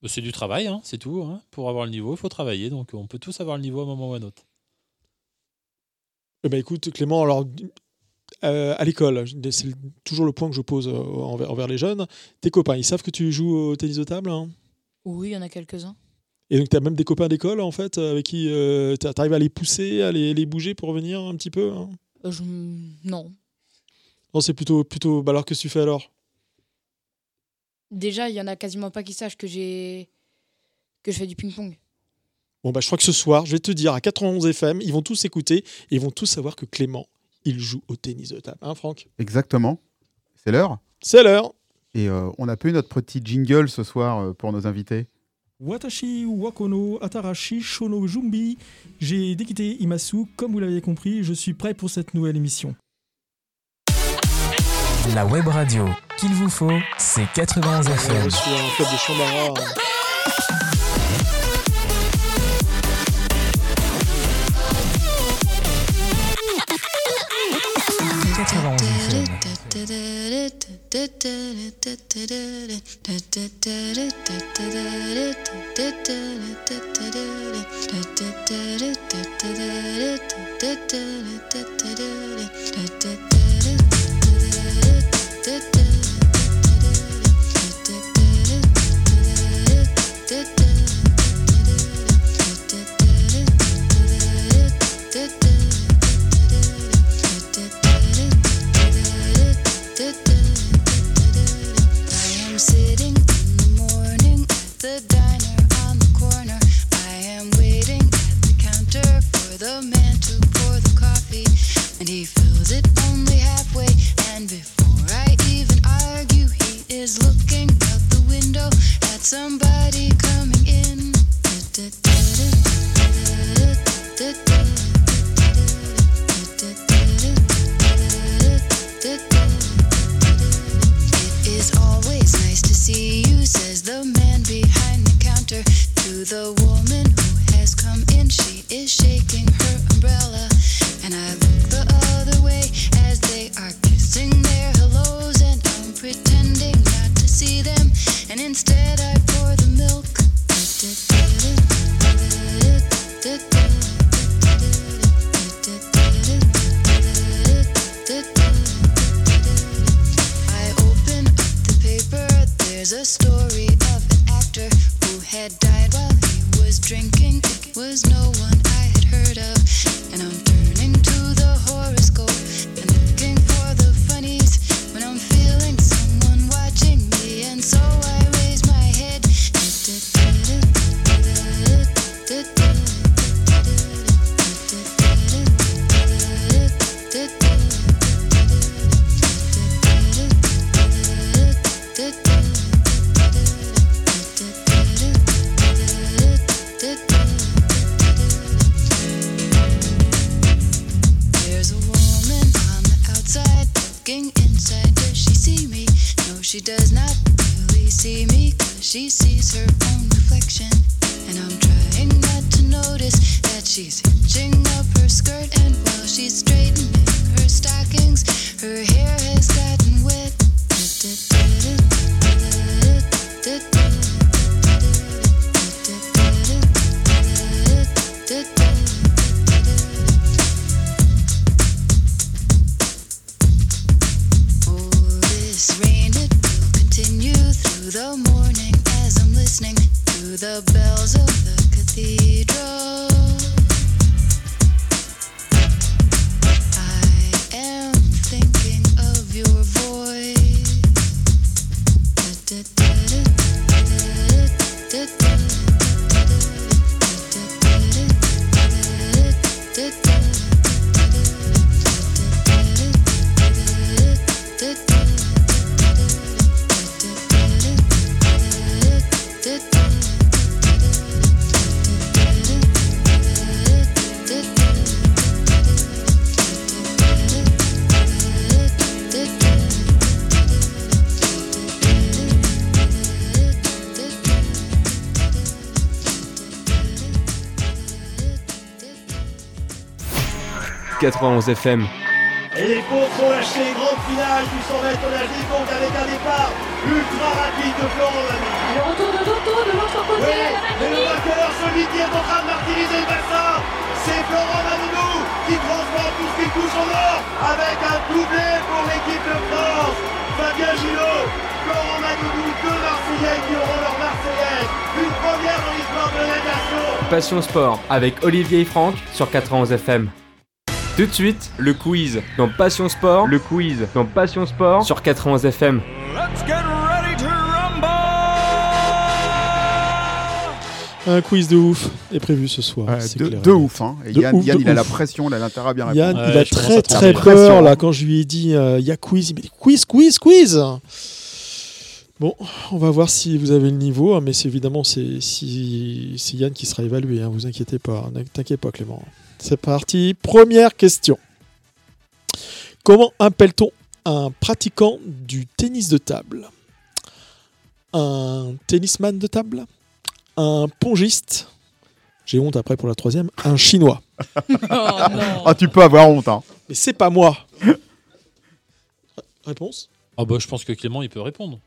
[SPEAKER 4] Bah, c'est du travail, hein, c'est tout. Hein. Pour avoir le niveau, il faut travailler. Donc on peut tous avoir le niveau à un moment ou à un autre.
[SPEAKER 3] Eh ben, écoute, Clément, alors euh, à l'école, c'est toujours le point que je pose euh, envers, les jeunes. Tes copains, ils savent que tu joues au tennis de table hein?
[SPEAKER 5] Oui, il y en a quelques-uns.
[SPEAKER 3] Et donc, tu as même des copains d'école, en fait, avec qui euh, tu arrives à les pousser, à les, bouger pour revenir un petit peu
[SPEAKER 5] Non.
[SPEAKER 3] Non, c'est plutôt. plutôt... Bah, alors, qu'est-ce que tu fais alors?
[SPEAKER 5] Déjà, il y en a quasiment pas qui sachent que j'ai que je fais du ping-pong.
[SPEAKER 3] Bon, bah, je crois que ce soir, je vais te dire, à 91 FM, ils vont tous écouter et ils vont tous savoir que Clément, il joue au tennis de table. Hein, Franck?
[SPEAKER 2] Exactement. C'est l'heure
[SPEAKER 3] C'est l'heure.
[SPEAKER 2] Et euh, on a peu notre petit jingle ce soir euh, pour nos invités.
[SPEAKER 10] Watashi Wakono Atarashi Shono Jumbi. J'ai déquitté Imasu. Comme vous l'avez compris, je suis prêt pour cette nouvelle émission.
[SPEAKER 11] La web radio qu'il vous faut, c'est 91 FM.
[SPEAKER 3] Je suis un club de Chambara.
[SPEAKER 11] FM.
[SPEAKER 12] was no
[SPEAKER 1] 91 FM.
[SPEAKER 13] Et les courses sont lâchées, grande finale du 100 mètres nagé, donc avec un départ ultra rapide de Florent Lamy.
[SPEAKER 14] Le retour de Toto de l'autre côté
[SPEAKER 13] Oui, mais le vainqueur, celui qui est en train de martyriser le bassin, c'est Florent Manodou qui transforme tout ce qui touche en or avec un doublé pour l'équipe de France. Fabien Gillot, Florent Manodou, deux Marseillais qui auront leur Marseillaise. Une première dans l'histoire de la nation.
[SPEAKER 1] Passion Sport avec Olivier et Franck sur 91 FM. Tout de suite, le quiz dans Passion Sport. Le quiz dans Passion Sport sur 91 FM.
[SPEAKER 15] Let's get ready to rumble!
[SPEAKER 3] Un quiz de ouf est prévu ce soir.
[SPEAKER 2] Ouais, de,
[SPEAKER 3] clair.
[SPEAKER 2] de ouf. Hein. Et
[SPEAKER 3] De
[SPEAKER 2] Yann,
[SPEAKER 3] ouf,
[SPEAKER 2] Yann,
[SPEAKER 3] de
[SPEAKER 2] il a la pression, il a l'intérêt à bien
[SPEAKER 3] Yann,
[SPEAKER 2] répondre.
[SPEAKER 3] il a très très peur là quand je lui ai dit euh, il y a quiz. Il quiz, quiz, quiz. Bon, on va voir si vous avez le niveau, hein, mais c'est évidemment c'est si, c'est Yann qui sera évalué. Hein, vous inquiétez pas, ne t'inquiète pas Clément. C'est parti. Première question. Comment appelle-t-on un pratiquant du tennis de table? Un tennisman de table? Un pongiste? J'ai honte après pour la troisième. Un chinois.
[SPEAKER 2] ah, tu peux avoir honte. Hein.
[SPEAKER 3] Mais c'est pas moi. Réponse?
[SPEAKER 4] Ah bah, je pense que Clément, il peut répondre.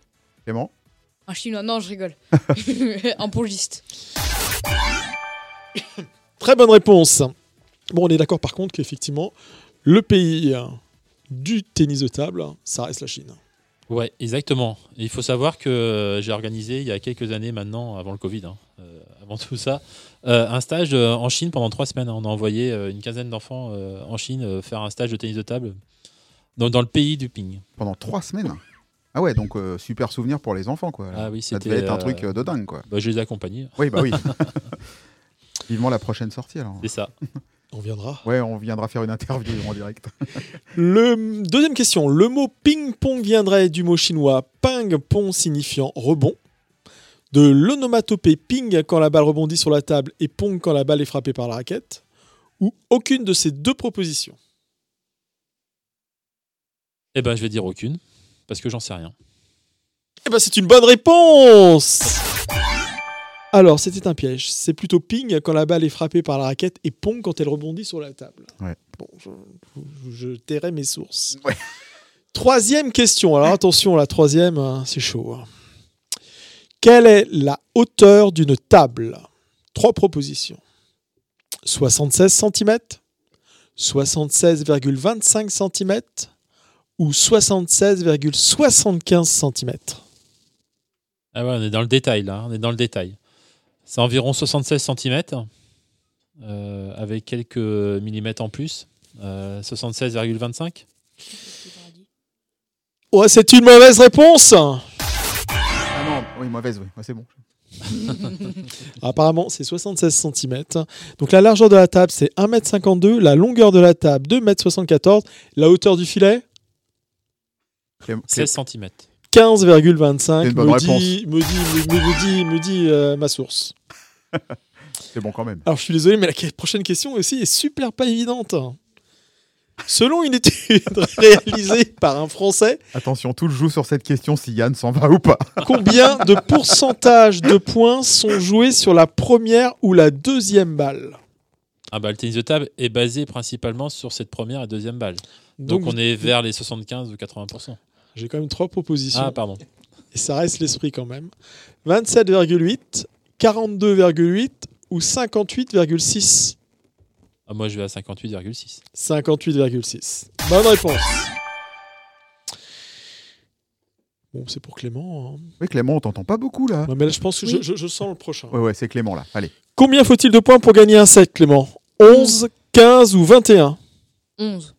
[SPEAKER 2] Clément?
[SPEAKER 5] Un chinois. Non, je rigole. un pongiste.
[SPEAKER 3] Très bonne réponse. Bon, on est d'accord par contre qu'effectivement, le pays du tennis de table, ça reste la Chine.
[SPEAKER 4] Ouais, exactement. Et il faut savoir que euh, j'ai organisé il y a quelques années maintenant, avant le Covid, hein, euh, avant tout ça, euh, un stage en Chine pendant trois semaines. On a envoyé une quinzaine d'enfants euh, en Chine faire un stage de tennis de table dans, dans le pays du ping.
[SPEAKER 2] Pendant trois semaines? Ah ouais, donc euh, super souvenir pour les enfants, quoi.
[SPEAKER 4] Ah oui,
[SPEAKER 2] Ça
[SPEAKER 4] c'était,
[SPEAKER 2] devait être un truc euh, de dingue, quoi.
[SPEAKER 4] Bah, je les ai accompagnés.
[SPEAKER 2] Oui, bah oui. Vivement la prochaine sortie, alors.
[SPEAKER 4] C'est ça.
[SPEAKER 3] On viendra.
[SPEAKER 2] Ouais, on viendra faire une interview en direct.
[SPEAKER 3] Le deuxième question. Le mot ping-pong viendrait du mot chinois ping-pong signifiant rebond, de l'onomatopée ping quand la balle rebondit sur la table et pong quand la balle est frappée par la raquette, ou aucune de ces deux propositions.
[SPEAKER 4] Eh ben, je vais dire aucune, parce que j'en sais rien.
[SPEAKER 3] Eh ben, c'est une bonne réponse Alors, c'était un piège. C'est plutôt ping quand la balle est frappée par la raquette et pong quand elle rebondit sur la table.
[SPEAKER 2] Ouais.
[SPEAKER 3] Bon, je, je tairai mes sources. Troisième question. Alors, attention, la troisième, hein, c'est chaud. hein. Quelle est la hauteur d'une table? Trois propositions. 76 cm 76,25 cm ou 76,75 cm
[SPEAKER 4] Ah ouais, on est dans le détail là, on est dans le détail. C'est environ 76 cm, avec quelques millimètres en plus. Euh, 76,25
[SPEAKER 3] Ouais, c'est une mauvaise réponse
[SPEAKER 2] Ah non, oui, mauvaise, oui. Ouais, c'est bon.
[SPEAKER 3] Apparemment, c'est 76 cm. Donc la largeur de la table, c'est 1m52. La longueur de la table, 2m74. La hauteur du filet?
[SPEAKER 4] 16 cm.
[SPEAKER 3] 15,25.
[SPEAKER 2] C'est une bonne
[SPEAKER 3] me, dit, me dit, me, me dit, me dit euh, ma source.
[SPEAKER 2] C'est bon quand même.
[SPEAKER 3] Alors je suis désolé, mais la prochaine question aussi est super pas évidente. Selon une étude réalisée par un Français,
[SPEAKER 2] Attention, tout le joue sur cette question si Yann s'en va ou pas.
[SPEAKER 3] combien de pourcentage de points sont joués sur la première ou la deuxième balle?
[SPEAKER 4] Ah bah, le tennis de table est basé principalement sur cette première et deuxième balle. Donc,
[SPEAKER 3] Donc,
[SPEAKER 4] on est vers les 75 ou 80%.
[SPEAKER 3] J'ai quand même trois propositions.
[SPEAKER 4] Ah, pardon.
[SPEAKER 3] Et ça reste l'esprit quand même. 27,8, 42,8 ou 58,6
[SPEAKER 4] Ah, moi, je vais à 58,6.
[SPEAKER 3] 58,6. Bonne réponse. Bon, c'est pour Clément. hein.
[SPEAKER 2] Oui, Clément, on t'entend pas beaucoup là.
[SPEAKER 3] Ouais, mais là, je pense que je,
[SPEAKER 2] Oui.
[SPEAKER 3] je- je sens le prochain.
[SPEAKER 2] Ouais, ouais, c'est Clément là. Allez.
[SPEAKER 3] Combien faut-il de points pour gagner un set, Clément? 11, 15 ou 21
[SPEAKER 5] 11.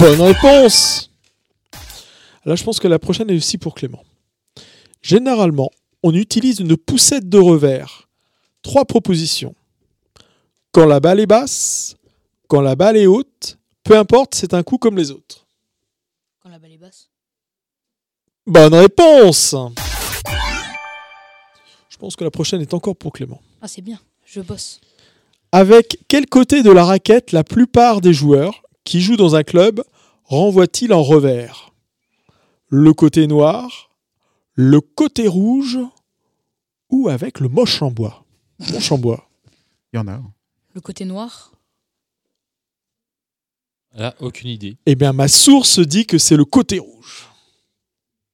[SPEAKER 3] Bonne réponse Là, je pense que la prochaine est aussi pour Clément. Généralement, on utilise une poussette de revers. Trois propositions. Quand la balle est basse, quand la balle est haute, peu importe, c'est un coup comme les autres.
[SPEAKER 5] Quand la balle est basse.
[SPEAKER 3] Bonne réponse Je pense que la prochaine est encore pour Clément.
[SPEAKER 5] Ah, c'est bien. Je bosse.
[SPEAKER 3] Avec quel côté de la raquette la plupart des joueurs qui jouent dans un club renvoient-ils en revers? Le côté noir, le côté rouge ou avec le moche en bois Moche en bois.
[SPEAKER 2] Il y en a.
[SPEAKER 5] Le côté noir.
[SPEAKER 4] Là, aucune idée.
[SPEAKER 3] Eh bien, ma source dit que c'est le côté rouge.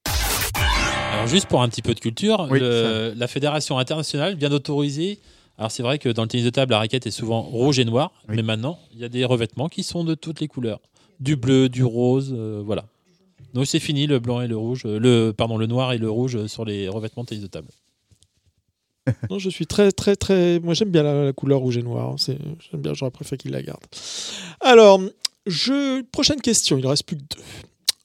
[SPEAKER 4] Alors, juste pour un petit peu de culture,
[SPEAKER 2] Oui,
[SPEAKER 4] le- la Fédération internationale vient d'autoriser. Alors, c'est vrai que dans le tennis de table, la raquette est souvent rouge et noir, mais maintenant, il y a des revêtements qui sont de toutes les couleurs du bleu, du rose, euh, voilà. Donc, c'est fini le blanc et le rouge, euh, le, pardon, le noir et le rouge euh, sur les revêtements de tennis de table.
[SPEAKER 3] Non, je suis très, très, très. Moi, j'aime bien la, la couleur rouge et noir. C'est- J'aime bien, j'aurais préféré qu'il la garde. Alors, je... prochaine question, il ne reste plus que deux.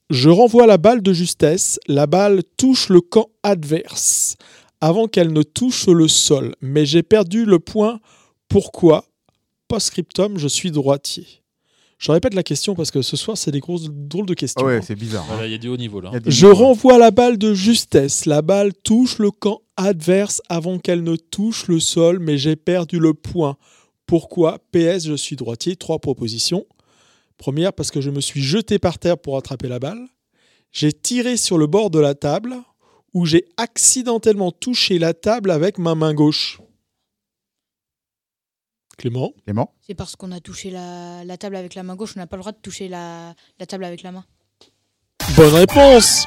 [SPEAKER 3] Je renvoie la balle de justesse. La balle touche le camp adverse avant qu'elle ne touche le sol. Mais j'ai perdu le point. Pourquoi? Post-scriptum, je suis droitier. Je répète la question parce que ce soir, c'est des grosses drôles de questions.
[SPEAKER 2] Ah ouais,
[SPEAKER 3] hein.
[SPEAKER 2] c'est bizarre.
[SPEAKER 4] Voilà, il y a du haut niveau là.
[SPEAKER 3] Je
[SPEAKER 2] niveaux, hein.
[SPEAKER 3] renvoie la balle de justesse. La balle touche le camp adverse avant qu'elle ne touche le sol, mais j'ai perdu le point. Pourquoi? PS, je suis droitier. Trois propositions. Première, parce que je me suis jeté par terre pour attraper la balle. J'ai tiré sur le bord de la table ou j'ai accidentellement touché la table avec ma main gauche. Clément
[SPEAKER 2] Clément
[SPEAKER 5] C'est parce qu'on a touché la, la table avec la main gauche, on n'a pas le droit de toucher la, la table avec la main.
[SPEAKER 3] Bonne réponse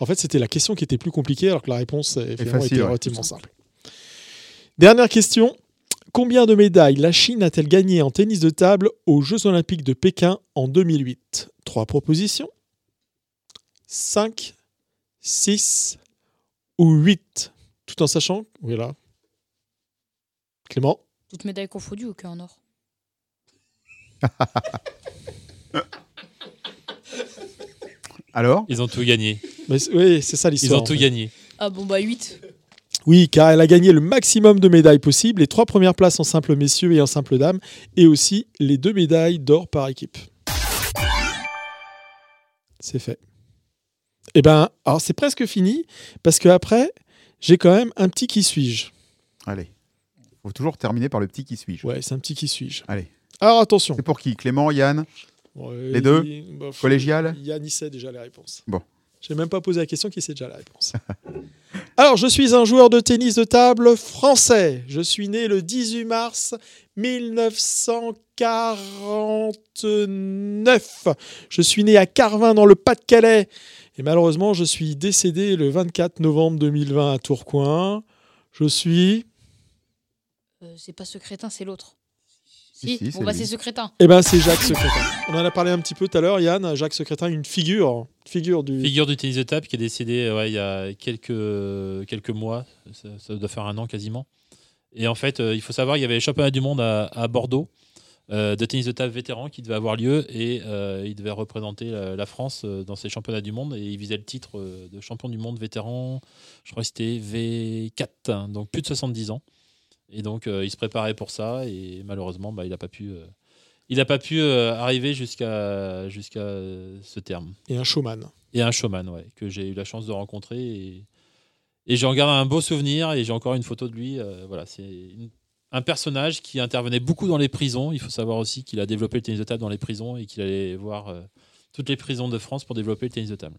[SPEAKER 3] En fait, c'était la question qui était plus compliquée, alors que la réponse euh, finalement,
[SPEAKER 2] facile,
[SPEAKER 3] était
[SPEAKER 2] ouais.
[SPEAKER 3] relativement simple. Dernière question. Combien de médailles la Chine a-t-elle gagné en tennis de table aux Jeux Olympiques de Pékin en 2008 Trois propositions 5, 6 ou 8 Tout en sachant, voilà. Clément
[SPEAKER 5] Toutes médailles confondues, aucun en or.
[SPEAKER 2] Alors
[SPEAKER 4] Ils ont tout gagné.
[SPEAKER 3] Mais Oui, c'est ça
[SPEAKER 4] Ils
[SPEAKER 3] l'histoire.
[SPEAKER 4] ont
[SPEAKER 3] en
[SPEAKER 4] tout
[SPEAKER 3] fait.
[SPEAKER 4] gagné.
[SPEAKER 5] Ah bon, bah 8.
[SPEAKER 3] Oui, car elle a gagné le maximum de médailles possibles, les trois premières places en simple messieurs et en simple dames, et aussi les deux médailles d'or par équipe. C'est fait. Eh ben, alors c'est presque fini, parce que après, j'ai quand même un petit qui suis-je?
[SPEAKER 2] Allez. Faut toujours terminer par le petit qui suis-je.
[SPEAKER 3] Ouais, c'est un petit qui suis-je.
[SPEAKER 2] Allez.
[SPEAKER 3] Alors attention.
[SPEAKER 2] C'est pour qui? Clément, Yann?
[SPEAKER 3] Ouais,
[SPEAKER 2] Les deux?
[SPEAKER 3] il- bah,
[SPEAKER 2] Collégial?
[SPEAKER 3] Yann, il sait déjà les réponses.
[SPEAKER 2] Bon.
[SPEAKER 3] J'ai même pas posé la question, qui sait déjà la réponse. Alors, je suis un joueur de tennis de table français. Je suis né le 18 mars 1949. Je suis né à Carvin dans le Pas-de-Calais. Et malheureusement, je suis décédé le 24 novembre 2020 à Tourcoing. Je suis.
[SPEAKER 5] Euh, c'est pas secrétin, c'est l'autre.
[SPEAKER 3] Si,
[SPEAKER 5] Si,
[SPEAKER 3] si,
[SPEAKER 5] bon
[SPEAKER 3] c'est
[SPEAKER 5] bah c'est secrétin.
[SPEAKER 3] Eh ben, c'est Jacques Secrétin. On en a parlé un petit peu tout à l'heure, Yann. Jacques Secrétin, une figure, figure du.
[SPEAKER 4] Figure du tennis de table qui est décédé euh, ouais, il y a quelques, quelques mois, ça, ça doit faire un an quasiment. Et en fait, euh, il faut savoir qu'il y avait les championnats du monde à, à Bordeaux euh, de tennis de table vétéran qui devait avoir lieu et euh, il devait représenter la, la France euh, dans ces championnats du monde et il visait le titre euh, de champion du monde vétéran, je crois que c'était V4, hein, donc plus de 70 ans. Et donc euh, il se préparait pour ça et malheureusement bah, il n'a pas pu, euh, il a pas pu euh, arriver jusqu'à jusqu'à euh, ce terme.
[SPEAKER 3] Et un showman.
[SPEAKER 4] Et un showman, ouais, que j'ai eu la chance de rencontrer. Et, et j'en garde un beau souvenir et j'ai encore une photo de lui. euh, voilà, c'est un personnage qui intervenait beaucoup dans les prisons. Il faut savoir aussi qu'il a développé le tennis de table dans les prisons et qu'il allait voir euh, toutes les prisons de France pour développer le tennis de table.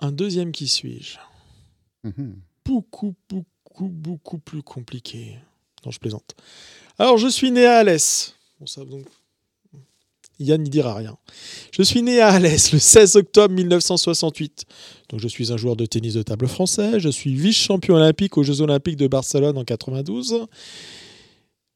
[SPEAKER 3] Un deuxième qui suis-je?
[SPEAKER 2] Mhm.
[SPEAKER 3] Beaucoup, beaucoup, beaucoup plus compliqué. Non, je plaisante. Alors, je suis né à Alès. Bon, ça, donc... Yann n'y dira rien. Je suis né à Alès le 16 octobre 1968. Donc, je suis un joueur de tennis de table français. Je suis vice-champion olympique aux Jeux Olympiques de Barcelone en 92.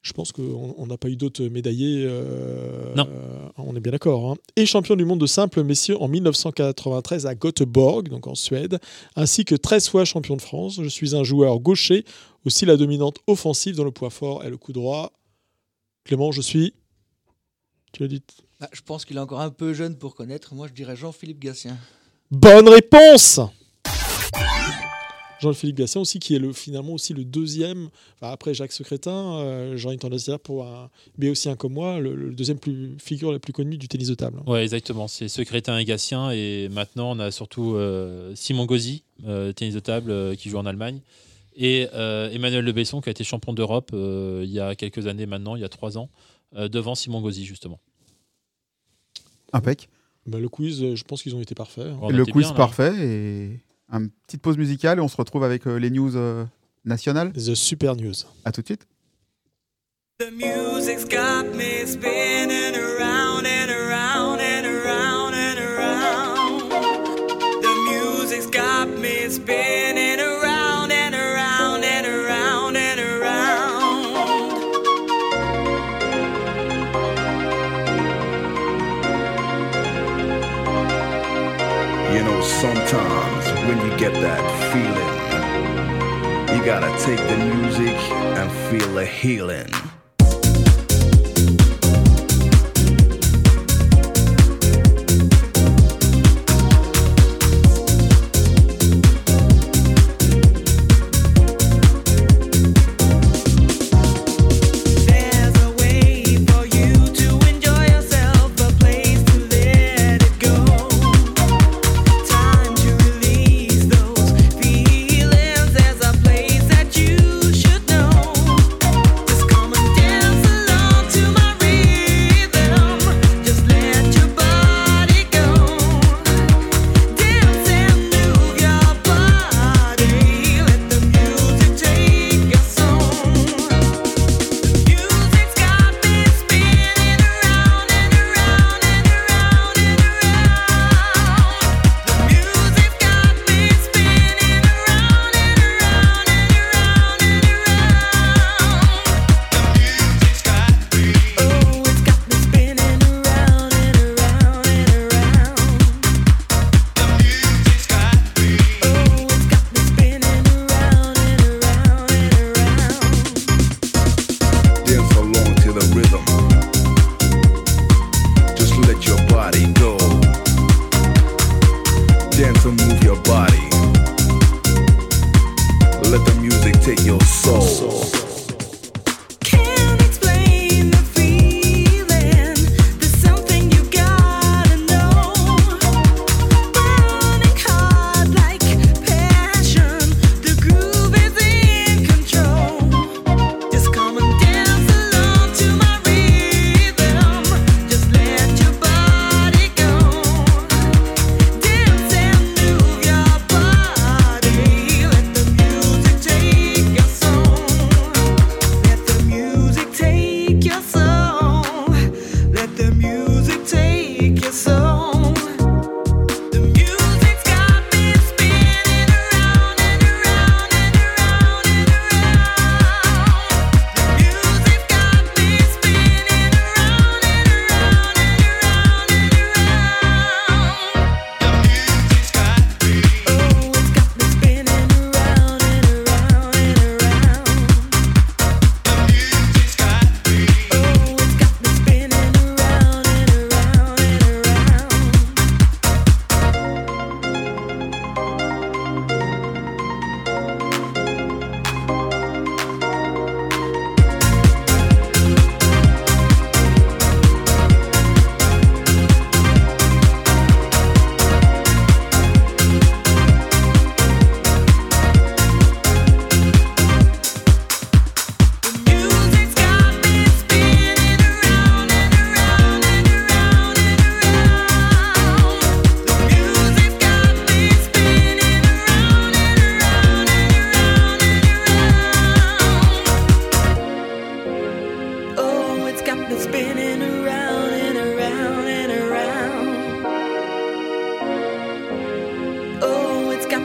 [SPEAKER 3] Je pense qu'on on n'a pas eu d'autres médaillés. euh,
[SPEAKER 4] Non.
[SPEAKER 3] euh, on est bien d'accord. hein. Et champion du monde de simple messieurs en 1993 à Göteborg, donc en Suède, ainsi que 13 fois champion de France. Je suis un joueur gaucher, aussi la dominante offensive dans le point fort et le coup droit. Clément, je suis. Tu l'as dit.
[SPEAKER 9] Ah, je pense qu'il est encore un peu jeune pour connaître. Moi, je dirais Jean-Philippe Gatien.
[SPEAKER 3] Bonne réponse Jean-Philippe Gatien aussi, qui est le, finalement aussi le deuxième, enfin, après Jacques Secrétin, euh, à dire pour un, mais aussi un comme moi, le, le deuxième plus, figure la plus connue du tennis de table.
[SPEAKER 4] Ouais, exactement. C'est Secrétin et Gatien. Et maintenant, on a surtout euh, Simon Gauzy, euh, tennis de table, euh, qui joue en Allemagne. Et euh, Emmanuel Le Besson, qui a été champion d'Europe euh, il y a quelques années maintenant, il y a trois ans, euh, devant Simon Gauzy, justement.
[SPEAKER 2] Impec.
[SPEAKER 3] Bah, le quiz, je pense qu'ils ont été parfaits. hein.
[SPEAKER 2] Le quiz
[SPEAKER 4] bien,
[SPEAKER 2] parfait et une petite pause musicale et on se retrouve avec euh, les news euh, nationales.
[SPEAKER 3] The Super News.
[SPEAKER 2] À tout de suite.
[SPEAKER 15] The music's got me spinning around
[SPEAKER 16] when you get that feeling, you gotta take the music and feel the healing. Take your soul.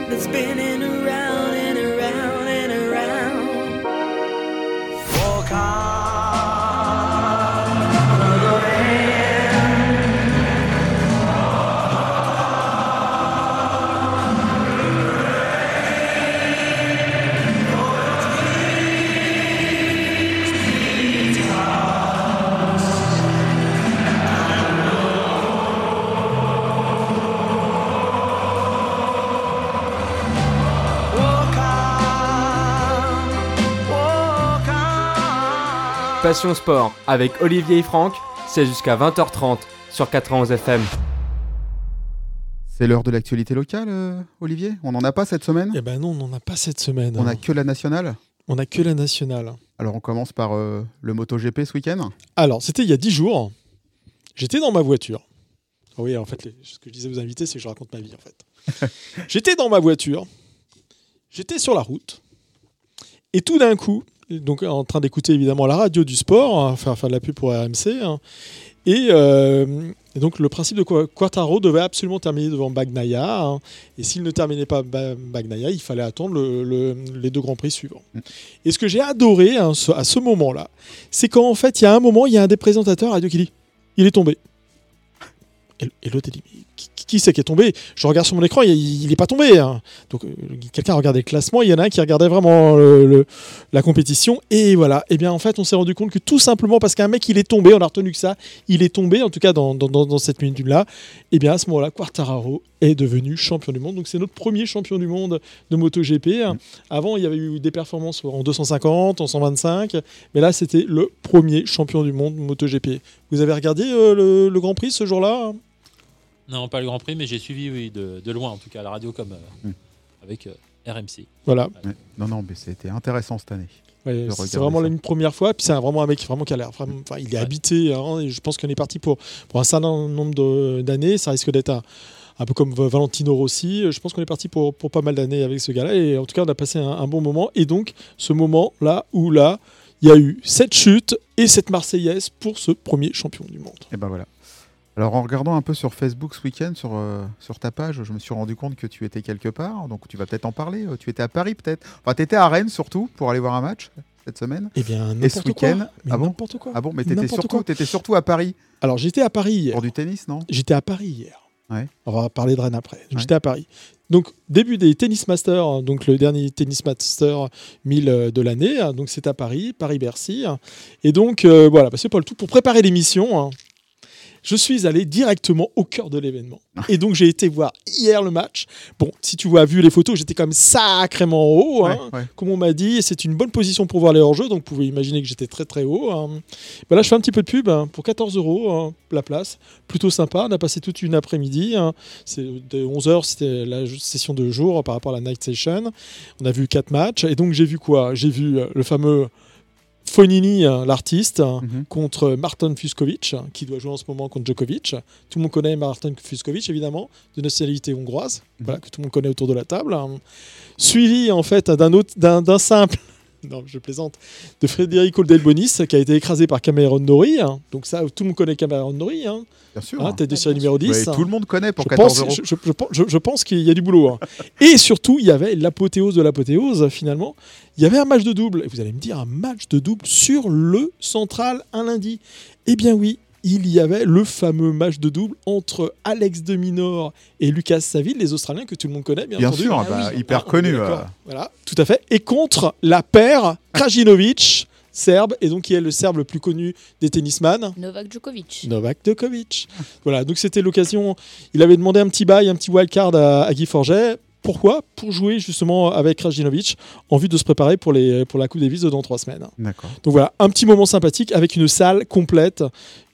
[SPEAKER 15] Oh, it's got me spinning around and around
[SPEAKER 1] Passion Sport avec Olivier et Franck, c'est jusqu'à 20h30 sur 91 FM.
[SPEAKER 2] C'est l'heure de l'actualité locale, euh, Olivier? On n'en a pas cette semaine?
[SPEAKER 3] Eh ben non, on n'en a pas cette semaine.
[SPEAKER 2] On n'a que la nationale?
[SPEAKER 3] On n'a que la nationale.
[SPEAKER 2] Alors on commence par euh, le MotoGP ce week-end?
[SPEAKER 3] Alors, c'était il y a 10 jours. J'étais dans ma voiture. Oui, en fait, les- ce que je disais aux invités, c'est que je raconte ma vie, en fait. J'étais dans ma voiture. J'étais sur la route. Et tout d'un coup, donc en train d'écouter évidemment la radio du sport, hein, faire, faire de la pub pour RMC. hein. et, euh, et donc le principe de Qua- Quartaro devait absolument terminer devant Bagnaia. hein. et s'il ne terminait pas Ba- Bagnaia, il fallait attendre le- le- les deux grands prix suivants. Et ce que j'ai adoré ce- à ce moment-là, c'est qu'en fait, il y a un moment, il y a un des présentateurs radio qui dit Il est tombé. Et, l'autre, dit Mais qui, c'est qui est tombé Je regarde sur mon écran, il n'est pas tombé. hein. Donc, euh, quelqu'un regardait le classement, il y en a un qui regardait vraiment la compétition. Et voilà. Et bien, en fait, on s'est rendu compte que tout simplement parce qu'un mec, il est tombé, on a retenu que ça, il est tombé, en tout cas dans, cette minute-là. Et bien, à ce moment-là, Quartararo est devenu champion du monde. Donc, c'est notre premier champion du monde de MotoGP. hein. Avant, il y avait eu des performances en 250, en 125. Mais là, c'était le premier champion du monde MotoGP. Vous avez regardé euh, le, le Grand Prix ce jour-là
[SPEAKER 4] Non, pas le Grand Prix, mais j'ai suivi oui, de, de loin, en tout cas, à la radio comme euh,
[SPEAKER 2] Hmm.
[SPEAKER 4] avec euh, RMC.
[SPEAKER 3] Voilà.
[SPEAKER 2] Ouais. Non, non, mais c'était intéressant cette année.
[SPEAKER 3] Ouais, c'est vraiment
[SPEAKER 2] ça.
[SPEAKER 3] une première fois. Puis c'est un- vraiment un mec vraiment qui a l'air. vraiment- Enfin, il est habité. hein, et je pense qu'on est parti pour, pour un certain nombre de- d'années. Ça risque d'être un, un peu comme Valentino Rossi. Je pense qu'on est parti pour, pour pas mal d'années avec ce gars-là. Et en tout cas, on a passé un, un bon moment. Et donc, ce moment-là où là, il y a eu cette chute et cette Marseillaise pour ce premier champion du monde.
[SPEAKER 2] Et ben voilà. Alors en regardant un peu sur Facebook ce week-end, sur, euh, sur ta page, je me suis rendu compte que tu étais quelque part, donc tu vas peut-être en parler. Euh, Tu étais à Paris peut-être Enfin, tu étais à Rennes surtout pour aller voir un match cette semaine
[SPEAKER 3] Eh bien,
[SPEAKER 2] Et ce week-end Ah bon
[SPEAKER 3] n'importe quoi.
[SPEAKER 2] Ah bon, mais t'étais surtout,
[SPEAKER 3] quoi.
[SPEAKER 2] t'étais surtout à Paris
[SPEAKER 3] Alors, j'étais à Paris hier.
[SPEAKER 2] pour du tennis, non?
[SPEAKER 3] J'étais à Paris hier.
[SPEAKER 2] Ouais.
[SPEAKER 3] On va parler de Rennes après.
[SPEAKER 2] Ouais.
[SPEAKER 3] J'étais à Paris. Donc, début des Tennis Masters, hein, donc le dernier Tennis Master 1000 euh, de l'année. hein, Donc, c'est à Paris, Paris-Bercy. hein. Et donc, euh, voilà, bah, c'est pas le tout. Pour préparer l'émission, hein, je suis allé directement au cœur de l'événement. Et donc j'ai été voir hier le match. Bon, si tu vois vu les photos, j'étais quand même sacrément haut, hein,
[SPEAKER 2] Ouais, ouais.
[SPEAKER 3] comme on m'a dit. C'est une bonne position pour voir les hors-jeux, donc vous pouvez imaginer que j'étais très très haut. hein. Ben là, je fais un petit peu de pub hein, pour 14 euros hein, la place. Plutôt sympa. On a passé toute une après-midi. C'est de 11h, c'était la session de jour par rapport à la night session. On a vu quatre matchs. Et donc j'ai vu quoi? J'ai vu euh, le fameux Fonini, hein, l'artiste, hein, contre Martin Fuskovic, hein, qui doit jouer en ce moment contre Djokovic. Tout le monde connaît Martin Fuskovic, évidemment, de nationalité hongroise, voilà, que tout le monde connaît autour de la table. Suivi, en fait, d'un simple. Non, je plaisante. De Federico Delbonis, qui a été écrasé par Cameron Norrie. hein. Donc, ça, tout le monde connaît Cameron Norrie. Hein.
[SPEAKER 2] Bien sûr.
[SPEAKER 3] Hein, tête de série numéro 10.
[SPEAKER 2] Ouais, tout le monde connaît pour
[SPEAKER 3] Je
[SPEAKER 2] 14
[SPEAKER 3] pense-
[SPEAKER 2] euros.
[SPEAKER 3] Je, je- je pense- je- je pense qu'il y a du boulot. hein. Et surtout, il y avait l'apothéose de l'apothéose, finalement. Il y avait un match de double. Et vous allez me dire, un match de double sur le central un lundi. Eh bien oui, il y avait le fameux match de double entre Alex de Minor et Lucas Saville, les Australiens que tout le monde connaît, bien,
[SPEAKER 2] Bien
[SPEAKER 3] entendu.
[SPEAKER 2] sûr, bah, hyper connu,
[SPEAKER 3] d'accord.
[SPEAKER 2] euh.
[SPEAKER 3] Voilà, tout à fait. Et contre la paire Krajinovic, serbe, et donc qui est le serbe le plus connu des tennisman.
[SPEAKER 5] Novak Djokovic.
[SPEAKER 3] Novak Djokovic. Voilà, donc c'était l'occasion. Il avait demandé un petit bail, un petit wildcard à, à Guy Forget. Pourquoi? Pour jouer justement avec Krajinovic en vue de se préparer pour, les, pour la Coupe Davis de dans trois semaines.
[SPEAKER 2] D'accord.
[SPEAKER 3] Donc voilà, un petit moment sympathique avec une salle complète,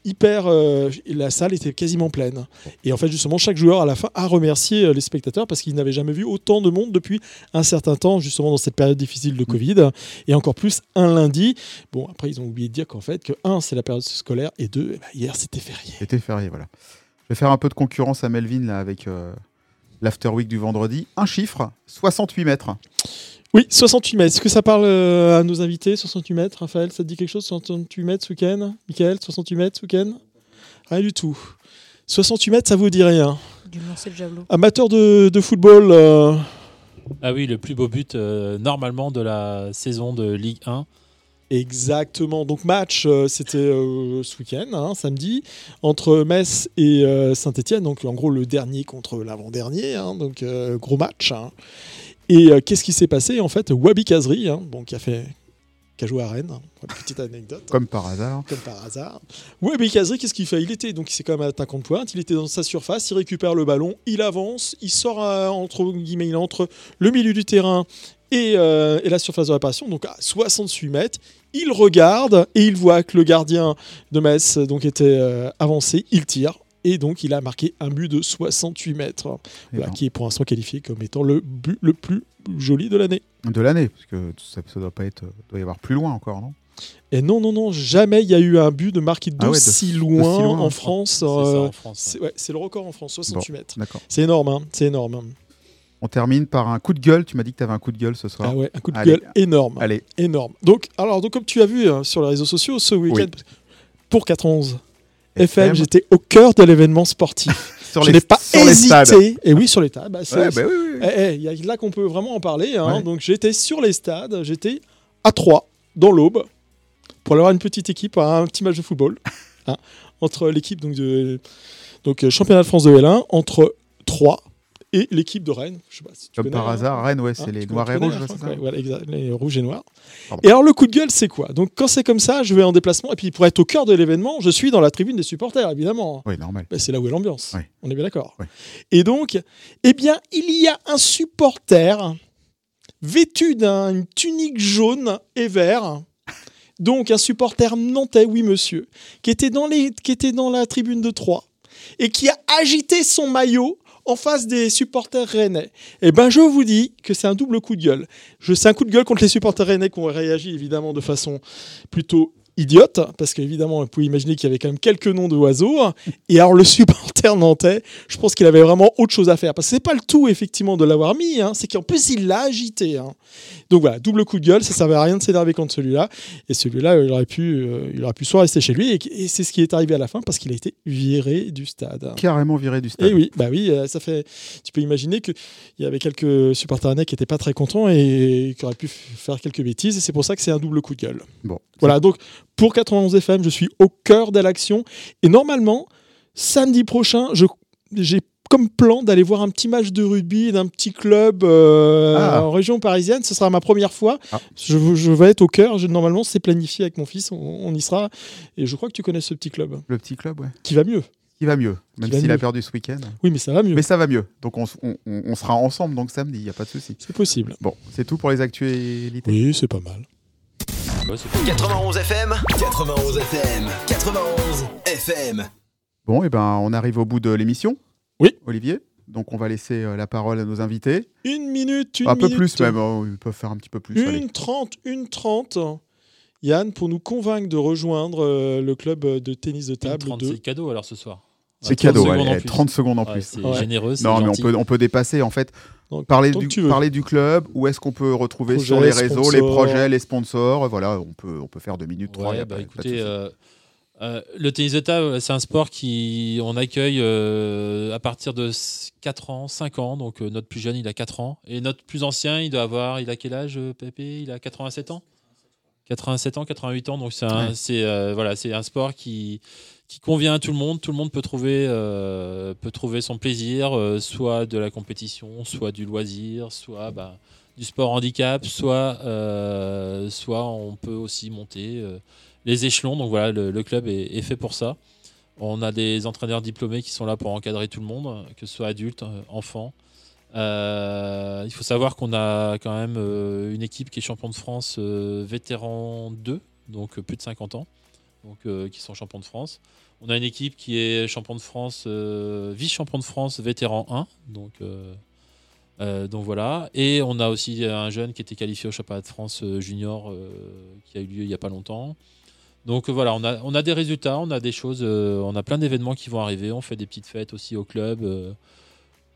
[SPEAKER 3] hyper. euh, la salle était quasiment pleine. Et en fait, justement, chaque joueur à la fin a remercié euh, les spectateurs parce qu'ils n'avaient jamais vu autant de monde depuis un certain temps, justement dans cette période difficile de Covid. Et encore plus un lundi. Bon, après, ils ont oublié de dire qu'en fait, que un, c'est la période scolaire et deux, eh ben, hier, c'était férié.
[SPEAKER 2] C'était férié, voilà. Je vais faire un peu de concurrence à Melvin là, avec euh, l'After Week du vendredi. Un chiffre, 68 mètres.
[SPEAKER 3] Oui, 68 mètres. Est-ce que ça parle euh, à nos invités 68 mètres, Raphaël? Ça te dit quelque chose 68 mètres ce week-end Michael 68 mètres ce week-end Rien du tout. 68 mètres, ça vous dit rien
[SPEAKER 5] Du lancer de javelot.
[SPEAKER 3] Amateur de, de football, euh,
[SPEAKER 4] Ah oui, le plus beau but euh, normalement de la saison de Ligue 1.
[SPEAKER 3] Exactement. Donc match, euh, c'était euh, ce week-end, hein, samedi, entre Metz et Saint-Etienne. Donc en gros le dernier contre l'avant-dernier. hein, donc euh, gros match. hein. Et euh, qu'est-ce qui s'est passé En fait, Wabi Kazri, hein, bon, qui a fait qui a joué à Rennes, hein, petite anecdote.
[SPEAKER 2] Comme par hasard.
[SPEAKER 3] Comme par hasard. Wabi Kazri, qu'est-ce qu'il fait? Il était donc il s'est quand même attaquant de pointe. Il était dans sa surface, il récupère le ballon, il avance, il sort euh, entre guillemets, il entre le milieu du terrain et, euh, et la surface de réparation, donc à 68 mètres. Il regarde et il voit que le gardien de Metz donc était euh, avancé. Il tire et donc il a marqué un but de 68 mètres, voilà, qui est pour l'instant qualifié comme étant le but le plus joli de l'année.
[SPEAKER 2] De l'année, parce que ça, ça doit pas être. doit y avoir plus loin encore, non?
[SPEAKER 3] Et non, non, non, jamais il y a eu un but de marqué
[SPEAKER 2] Ah ouais, de-
[SPEAKER 3] loin,
[SPEAKER 2] loin,
[SPEAKER 3] en France.
[SPEAKER 4] C'est
[SPEAKER 3] euh, c'est ouais, le record en France, 68
[SPEAKER 2] Bon,
[SPEAKER 3] mètres.
[SPEAKER 2] d'accord.
[SPEAKER 3] C'est énorme, hein, c'est énorme.
[SPEAKER 2] On termine par un coup de gueule. Tu m'as dit que tu avais un coup de gueule ce soir.
[SPEAKER 3] Ah ouais, un coup de
[SPEAKER 2] Allez.
[SPEAKER 3] gueule énorme.
[SPEAKER 2] Allez.
[SPEAKER 3] Énorme. Donc, alors, donc, comme tu as vu hein, sur les réseaux sociaux ce week-end, pour 411 FM, j'étais au cœur de l'événement sportif.
[SPEAKER 2] Sur
[SPEAKER 3] je n'ai pas
[SPEAKER 2] sur
[SPEAKER 3] hésité. Et oui, sur les stades. bah,
[SPEAKER 2] Ouais, bah oui, oui, oui.
[SPEAKER 3] Eh, eh, Il y a là qu'on peut vraiment en parler. hein.
[SPEAKER 2] Ouais.
[SPEAKER 3] Donc, j'étais sur les stades. J'étais à 3 dans l'aube pour aller voir une petite équipe, un petit match de football hein, entre l'équipe donc de donc euh, championnat de France de L1 entre 3 et l'équipe de Rennes. Je sais pas si tu
[SPEAKER 2] Comme
[SPEAKER 3] connais,
[SPEAKER 2] par
[SPEAKER 3] hein.
[SPEAKER 2] hasard, Rennes, ouais, c'est
[SPEAKER 3] Hein,
[SPEAKER 2] les noirs et rouges,
[SPEAKER 3] hein, ouais, voilà, exact, les rouges et noirs.
[SPEAKER 2] Pardon.
[SPEAKER 3] Et alors le coup de gueule, c'est quoi? Donc quand c'est comme ça, je vais en déplacement et puis pour être au cœur de l'événement, je suis dans la tribune des supporters, évidemment.
[SPEAKER 2] Oui, normal.
[SPEAKER 3] Ben, c'est là où est l'ambiance. On est bien d'accord. Et donc, eh bien, il y a un supporter vêtu d'une tunique jaune et vert. Donc un supporter nantais, oui monsieur, qui était dans, les, qui était dans la tribune de Troyes et qui a agité son maillot en face des supporters rennais. Eh ben, je vous dis que c'est un double coup de gueule. C'est un coup de gueule contre les supporters rennais qui ont réagi évidemment de façon plutôt idiote, parce qu'évidemment, vous pouvez imaginer qu'il y avait quand même quelques noms d'oiseaux. Et alors, le supporter nantais, je pense qu'il avait vraiment autre chose à faire. Parce que c'est pas le tout, effectivement, de l'avoir mis, hein, c'est qu'en plus, il l'a agité. hein. Donc voilà, double coup de gueule, ça servait à rien de s'énerver contre celui-là. Et celui-là, il aurait pu, euh, il aurait pu soit rester chez lui, et, et c'est ce qui est arrivé à la fin, parce qu'il a été viré du stade.
[SPEAKER 2] Carrément viré du stade.
[SPEAKER 3] Et oui, bah oui, euh, ça fait. Tu peux imaginer qu'il y avait quelques supporters rennais qui n'étaient pas très contents et qui auraient pu faire quelques bêtises. Et c'est pour ça que c'est un double coup de gueule.
[SPEAKER 2] Bon.
[SPEAKER 3] Voilà, donc pour 91 FM, je suis au cœur de l'action. Et normalement, samedi prochain, j'ai comme plan d'aller voir un petit match de rugby d'un petit club euh,
[SPEAKER 2] Ah.
[SPEAKER 3] en région parisienne. Ce sera ma première fois. Je, je vais être au cœur. Je- normalement, c'est planifié avec mon fils. On, on y sera. Et je crois que tu connais ce petit club
[SPEAKER 2] Le petit club, ouais.
[SPEAKER 3] qui va mieux.
[SPEAKER 2] Qui va mieux, même s'il a perdu ce week-end.
[SPEAKER 3] Oui, mais ça va mieux.
[SPEAKER 2] Mais ça va mieux. Donc on sera ensemble donc samedi, il n'y a pas de souci.
[SPEAKER 3] C'est possible.
[SPEAKER 2] Bon, c'est tout pour les actualités.
[SPEAKER 3] Oui, c'est pas mal.
[SPEAKER 8] 91 FM 91 FM 91 FM
[SPEAKER 2] Bon, et ben on arrive au bout de l'émission.
[SPEAKER 3] Oui.
[SPEAKER 2] Olivier. Donc on va laisser euh, la parole à nos invités.
[SPEAKER 3] Une minute, une
[SPEAKER 2] un peu
[SPEAKER 3] minute.
[SPEAKER 2] plus même, oh, ils peuvent faire un petit peu plus. allez.
[SPEAKER 3] Une trente, une trente. Yann, pour nous convaincre de rejoindre euh, le club de tennis de table
[SPEAKER 4] 30,
[SPEAKER 3] de...
[SPEAKER 4] c'est cadeau alors ce soir.
[SPEAKER 2] C'est
[SPEAKER 4] 30
[SPEAKER 2] cadeau,
[SPEAKER 4] secondes
[SPEAKER 2] allez,
[SPEAKER 4] en
[SPEAKER 2] allez,
[SPEAKER 4] plus.
[SPEAKER 2] 30 secondes en
[SPEAKER 4] Ouais,
[SPEAKER 2] plus.
[SPEAKER 4] c'est généreux, c'est
[SPEAKER 2] Non, mais on peut, on peut dépasser en fait.
[SPEAKER 3] Donc,
[SPEAKER 2] parler, du, parler club, où est-ce qu'on peut retrouver sur les réseaux, les
[SPEAKER 3] sponsors.
[SPEAKER 2] projets, les sponsors. Voilà, on peut, on peut faire deux minutes, trois.
[SPEAKER 4] Ouais, bah,
[SPEAKER 2] pas-
[SPEAKER 4] écoutez, euh, euh, le tennis de table, c'est un sport qui on accueille euh, à partir de 4 ans, 5 ans. Donc euh, notre plus jeune, il a 4 ans. Et notre plus ancien, il doit avoir, il a quel âge, Pépé? Il a 87 ans? 87 ans, 88 ans. Donc c'est un,
[SPEAKER 2] Ouais.
[SPEAKER 4] c'est, euh, voilà, c'est un sport qui, qui convient à tout le monde. Tout le monde peut trouver, euh, peut trouver son plaisir, euh, soit de la compétition, soit du loisir, soit bah, du sport handicap, soit, euh, soit on peut aussi monter les échelons. Donc voilà, le, club est, fait pour ça. On a des entraîneurs diplômés qui sont là pour encadrer tout le monde, que ce soit adultes, enfants. Euh, il faut savoir qu'on a quand même une équipe qui est champion de France vétéran 2, donc plus de 50 ans, donc, euh, qui sont champions de France. On a une équipe qui est champion de France, euh, vice-champion de France vétéran 1, donc, euh, donc voilà. Et on a aussi un jeune qui était qualifié au championnat de France junior qui a eu lieu il n'y a pas longtemps. Donc voilà, on a, on a des résultats, on a des choses, on a plein d'événements qui vont arriver. On fait des petites fêtes aussi au club.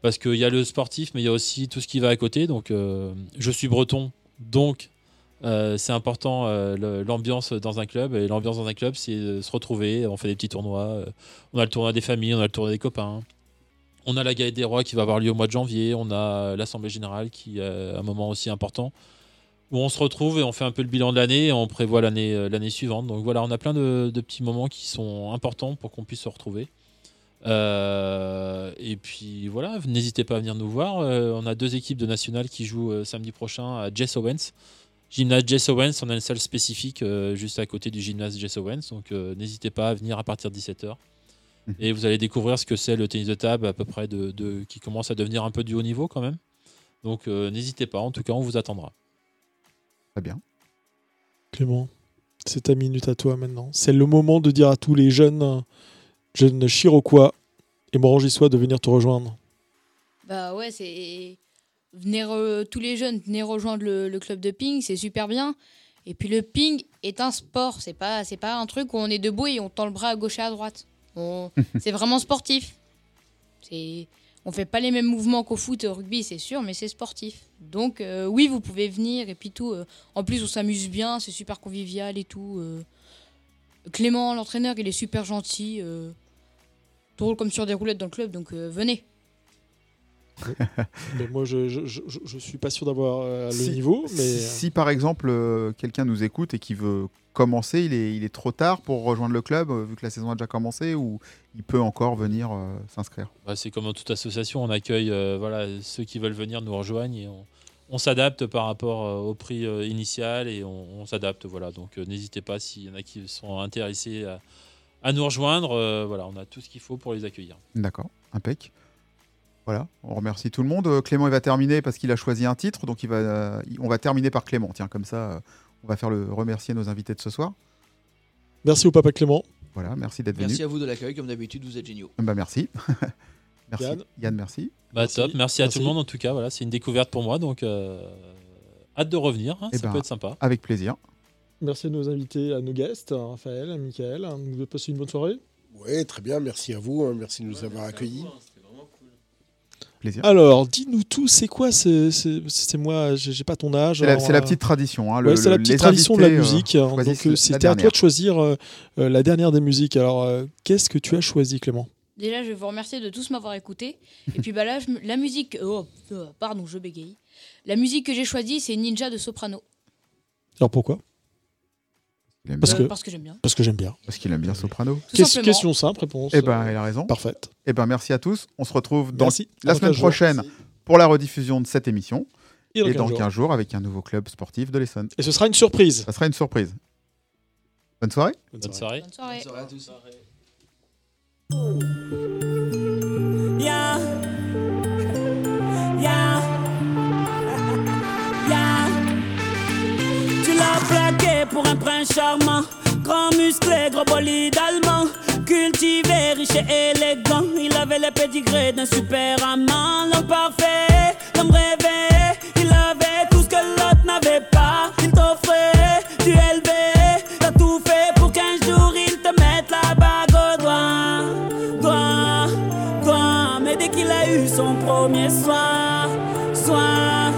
[SPEAKER 4] parce qu'il y a le sportif, mais il y a aussi tout ce qui va à côté. Donc, je suis breton, donc euh, c'est important euh, l'ambiance dans un club. Et l'ambiance dans un club, c'est euh, se retrouver. On fait des petits tournois. euh, on a le tournoi des familles, on a le tournoi des copains. On a la Gaëlle des Rois qui va avoir lieu au mois de janvier. On a l'Assemblée Générale qui est un moment aussi important où on se retrouve et on fait un peu le bilan de l'année et on prévoit l'année suivante. Donc voilà, on a plein de, petits moments qui sont importants pour qu'on puisse se retrouver. Et puis voilà, n'hésitez pas à venir nous voir. On a deux équipes de nationales qui jouent samedi prochain à Jess Owens. Gymnase Jess Owens, on a une salle spécifique euh, juste à côté du gymnase Jess Owens. Donc euh, n'hésitez pas à venir à partir de 17h. Et vous allez découvrir ce que c'est le tennis de table à peu près de, de- qui commence à devenir un peu du haut niveau quand même. Donc euh, n'hésitez pas, en tout cas on vous attendra.
[SPEAKER 2] Très bien.
[SPEAKER 3] Clément, c'est ta minute à toi maintenant. C'est le moment de dire à tous les jeunes, jeunes Chiroquois et Morangissois de venir te rejoindre.
[SPEAKER 5] Bah ouais, c'est. Venez re- tous les jeunes, venez rejoindre le, le club de ping, c'est super bien. Et puis le ping est un sport, c'est pas, c'est pas un truc où on est debout et on tend le bras à gauche et à droite. On- c'est vraiment sportif. C'est, on fait pas les mêmes mouvements qu'au foot et au rugby, c'est sûr, mais c'est sportif. Donc euh, oui, vous pouvez venir et puis tout. euh, en plus, on s'amuse bien, c'est super convivial et tout. euh. Clément, l'entraîneur, il est super gentil. euh, drôle comme sur des roulettes dans le club, donc venez.
[SPEAKER 3] Mais moi, je, je, je, je- je suis pas sûr d'avoir euh, le
[SPEAKER 2] Si-
[SPEAKER 3] niveau, mais
[SPEAKER 2] si, si, par exemple euh, quelqu'un nous écoute et qui veut commencer, il est, il est trop tard pour rejoindre le club euh, vu que la saison a déjà commencé ou il peut encore venir euh, s'inscrire?
[SPEAKER 4] Bah, c'est comme dans toute association, on accueille euh, voilà, ceux qui veulent venir nous rejoignent et on, on s'adapte par rapport euh, au prix euh, initial et on, on s'adapte. Voilà. Donc euh, n'hésitez pas s'il y en a qui sont intéressés à, à nous rejoindre. euh, voilà, on a tout ce qu'il faut pour les accueillir.
[SPEAKER 2] D'accord, impec. Voilà, on remercie tout le monde. Euh, Clément, il va terminer parce qu'il a choisi un titre, donc il va, euh, on va terminer par Clément. Tiens, comme ça, euh, on va faire le remercier nos invités de ce soir.
[SPEAKER 3] merci au papa Clément.
[SPEAKER 2] Voilà, merci d'être venu.
[SPEAKER 9] Merci à vous de l'accueil, comme d'habitude, vous êtes géniaux.
[SPEAKER 2] Bah, merci. merci.
[SPEAKER 3] Yann.
[SPEAKER 2] Yann, merci.
[SPEAKER 4] Bah, top, merci, à
[SPEAKER 3] Merci.
[SPEAKER 4] tout le monde en tout cas. Voilà, c'est une découverte pour moi, donc euh, hâte de revenir. hein,
[SPEAKER 2] Eh
[SPEAKER 4] ça
[SPEAKER 2] ben,
[SPEAKER 4] peut être sympa.
[SPEAKER 2] Avec plaisir.
[SPEAKER 3] Merci à nos invités, à nos guests, à Raphaël, à Michael. Vous avez passé une bonne soirée?
[SPEAKER 17] Oui, très bien, merci à vous, hein, merci de nous avoir accueillis.
[SPEAKER 2] Plaisir.
[SPEAKER 3] Alors, dis-nous tout, c'est quoi ce- ce- C'est moi, j'ai pas ton âge.
[SPEAKER 2] C'est la, c'est
[SPEAKER 3] euh,
[SPEAKER 2] petite tradition. hein,
[SPEAKER 3] ouais, c'est la petite
[SPEAKER 2] les
[SPEAKER 3] tradition de la
[SPEAKER 2] euh,
[SPEAKER 3] musique. hein, donc, euh, c'était à toi de choisir euh, la dernière des musiques. Alors, euh, qu'est-ce que tu as choisi, Clément?
[SPEAKER 5] Déjà, je vais vous remercier de tous m'avoir écouté. Et puis bah là, je la musique. Oh, euh, pardon, je bégaye. La musique que j'ai choisie, c'est Ninja de Soprano.
[SPEAKER 3] Alors, pourquoi?
[SPEAKER 2] Aime
[SPEAKER 3] Parce
[SPEAKER 2] bien.
[SPEAKER 3] que,
[SPEAKER 5] parce que j'aime bien.
[SPEAKER 3] Parce que j'aime bien.
[SPEAKER 2] Parce qu'il aime bien Soprano.
[SPEAKER 5] Tout
[SPEAKER 3] Ques-
[SPEAKER 5] simplement.
[SPEAKER 3] question simple, réponse.
[SPEAKER 2] Eh ben, il a raison.
[SPEAKER 3] Parfaite.
[SPEAKER 2] Eh ben, merci à tous. On se retrouve dans
[SPEAKER 3] Merci.
[SPEAKER 2] la semaine
[SPEAKER 3] 15 jours.
[SPEAKER 2] prochaine pour la rediffusion de cette émission.
[SPEAKER 3] Et dans
[SPEAKER 2] Et
[SPEAKER 3] 15
[SPEAKER 2] dans
[SPEAKER 3] jours.
[SPEAKER 2] 15 jours avec un nouveau club sportif de l'Essonne.
[SPEAKER 3] Et ce sera une surprise.
[SPEAKER 2] Ça sera une surprise. Bonne soirée.
[SPEAKER 4] Bonne soirée.
[SPEAKER 5] Bonne soirée.
[SPEAKER 9] Bonne soirée à tous.
[SPEAKER 18] Yeah. Yeah. Pour un prince charmant. Grand musclé, gros bolide allemand. Cultivé, riche et élégant. Il avait le pédigré d'un super amant. L'homme parfait, l'homme rêvé. Il avait tout ce que l'autre n'avait pas. Il t'offrait du élevé. T'as tout fait pour qu'un jour il te mette la bague au doigt. Doigt, doigt. Mais dès qu'il a eu son premier soir, soir,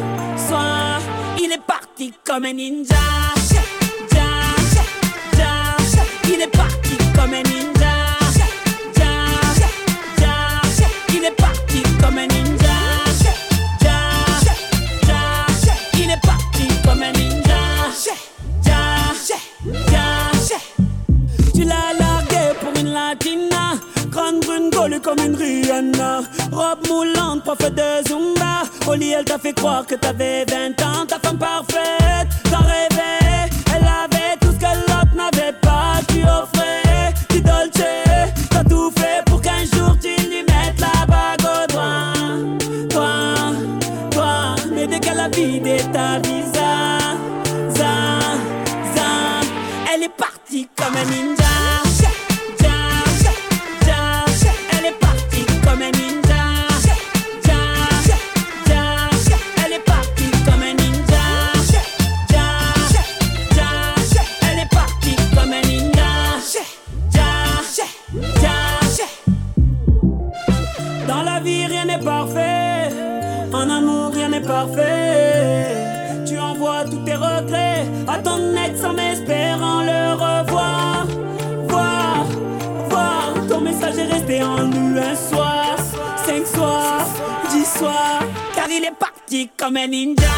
[SPEAKER 18] soir, il est parti comme un ninja. Tu l'as largué pour une latina. Grande brune gaulue comme une Rihanna. Robe moulante, prof de Zumba. Au lit, elle t'a fait croire que t'avais 20 ans. Ta femme parfaite, t'en rêvais. Elle avait tout ce que l'autre n'avait pas. Tu offrais du dolce. T'as tout fait pour qu'un jour tu lui mettes la bague au doigt. Toi, toi. Mais dès qu'elle a vidé ta visa, za, za, elle est partie comme un ninja. Parfait. Tu envoies tous tes regrets à ton ex en espérant le revoir. Voir, voir. Ton message est resté en nu un soir, cinq soirs, dix soirs. Car il est parti comme un ninja.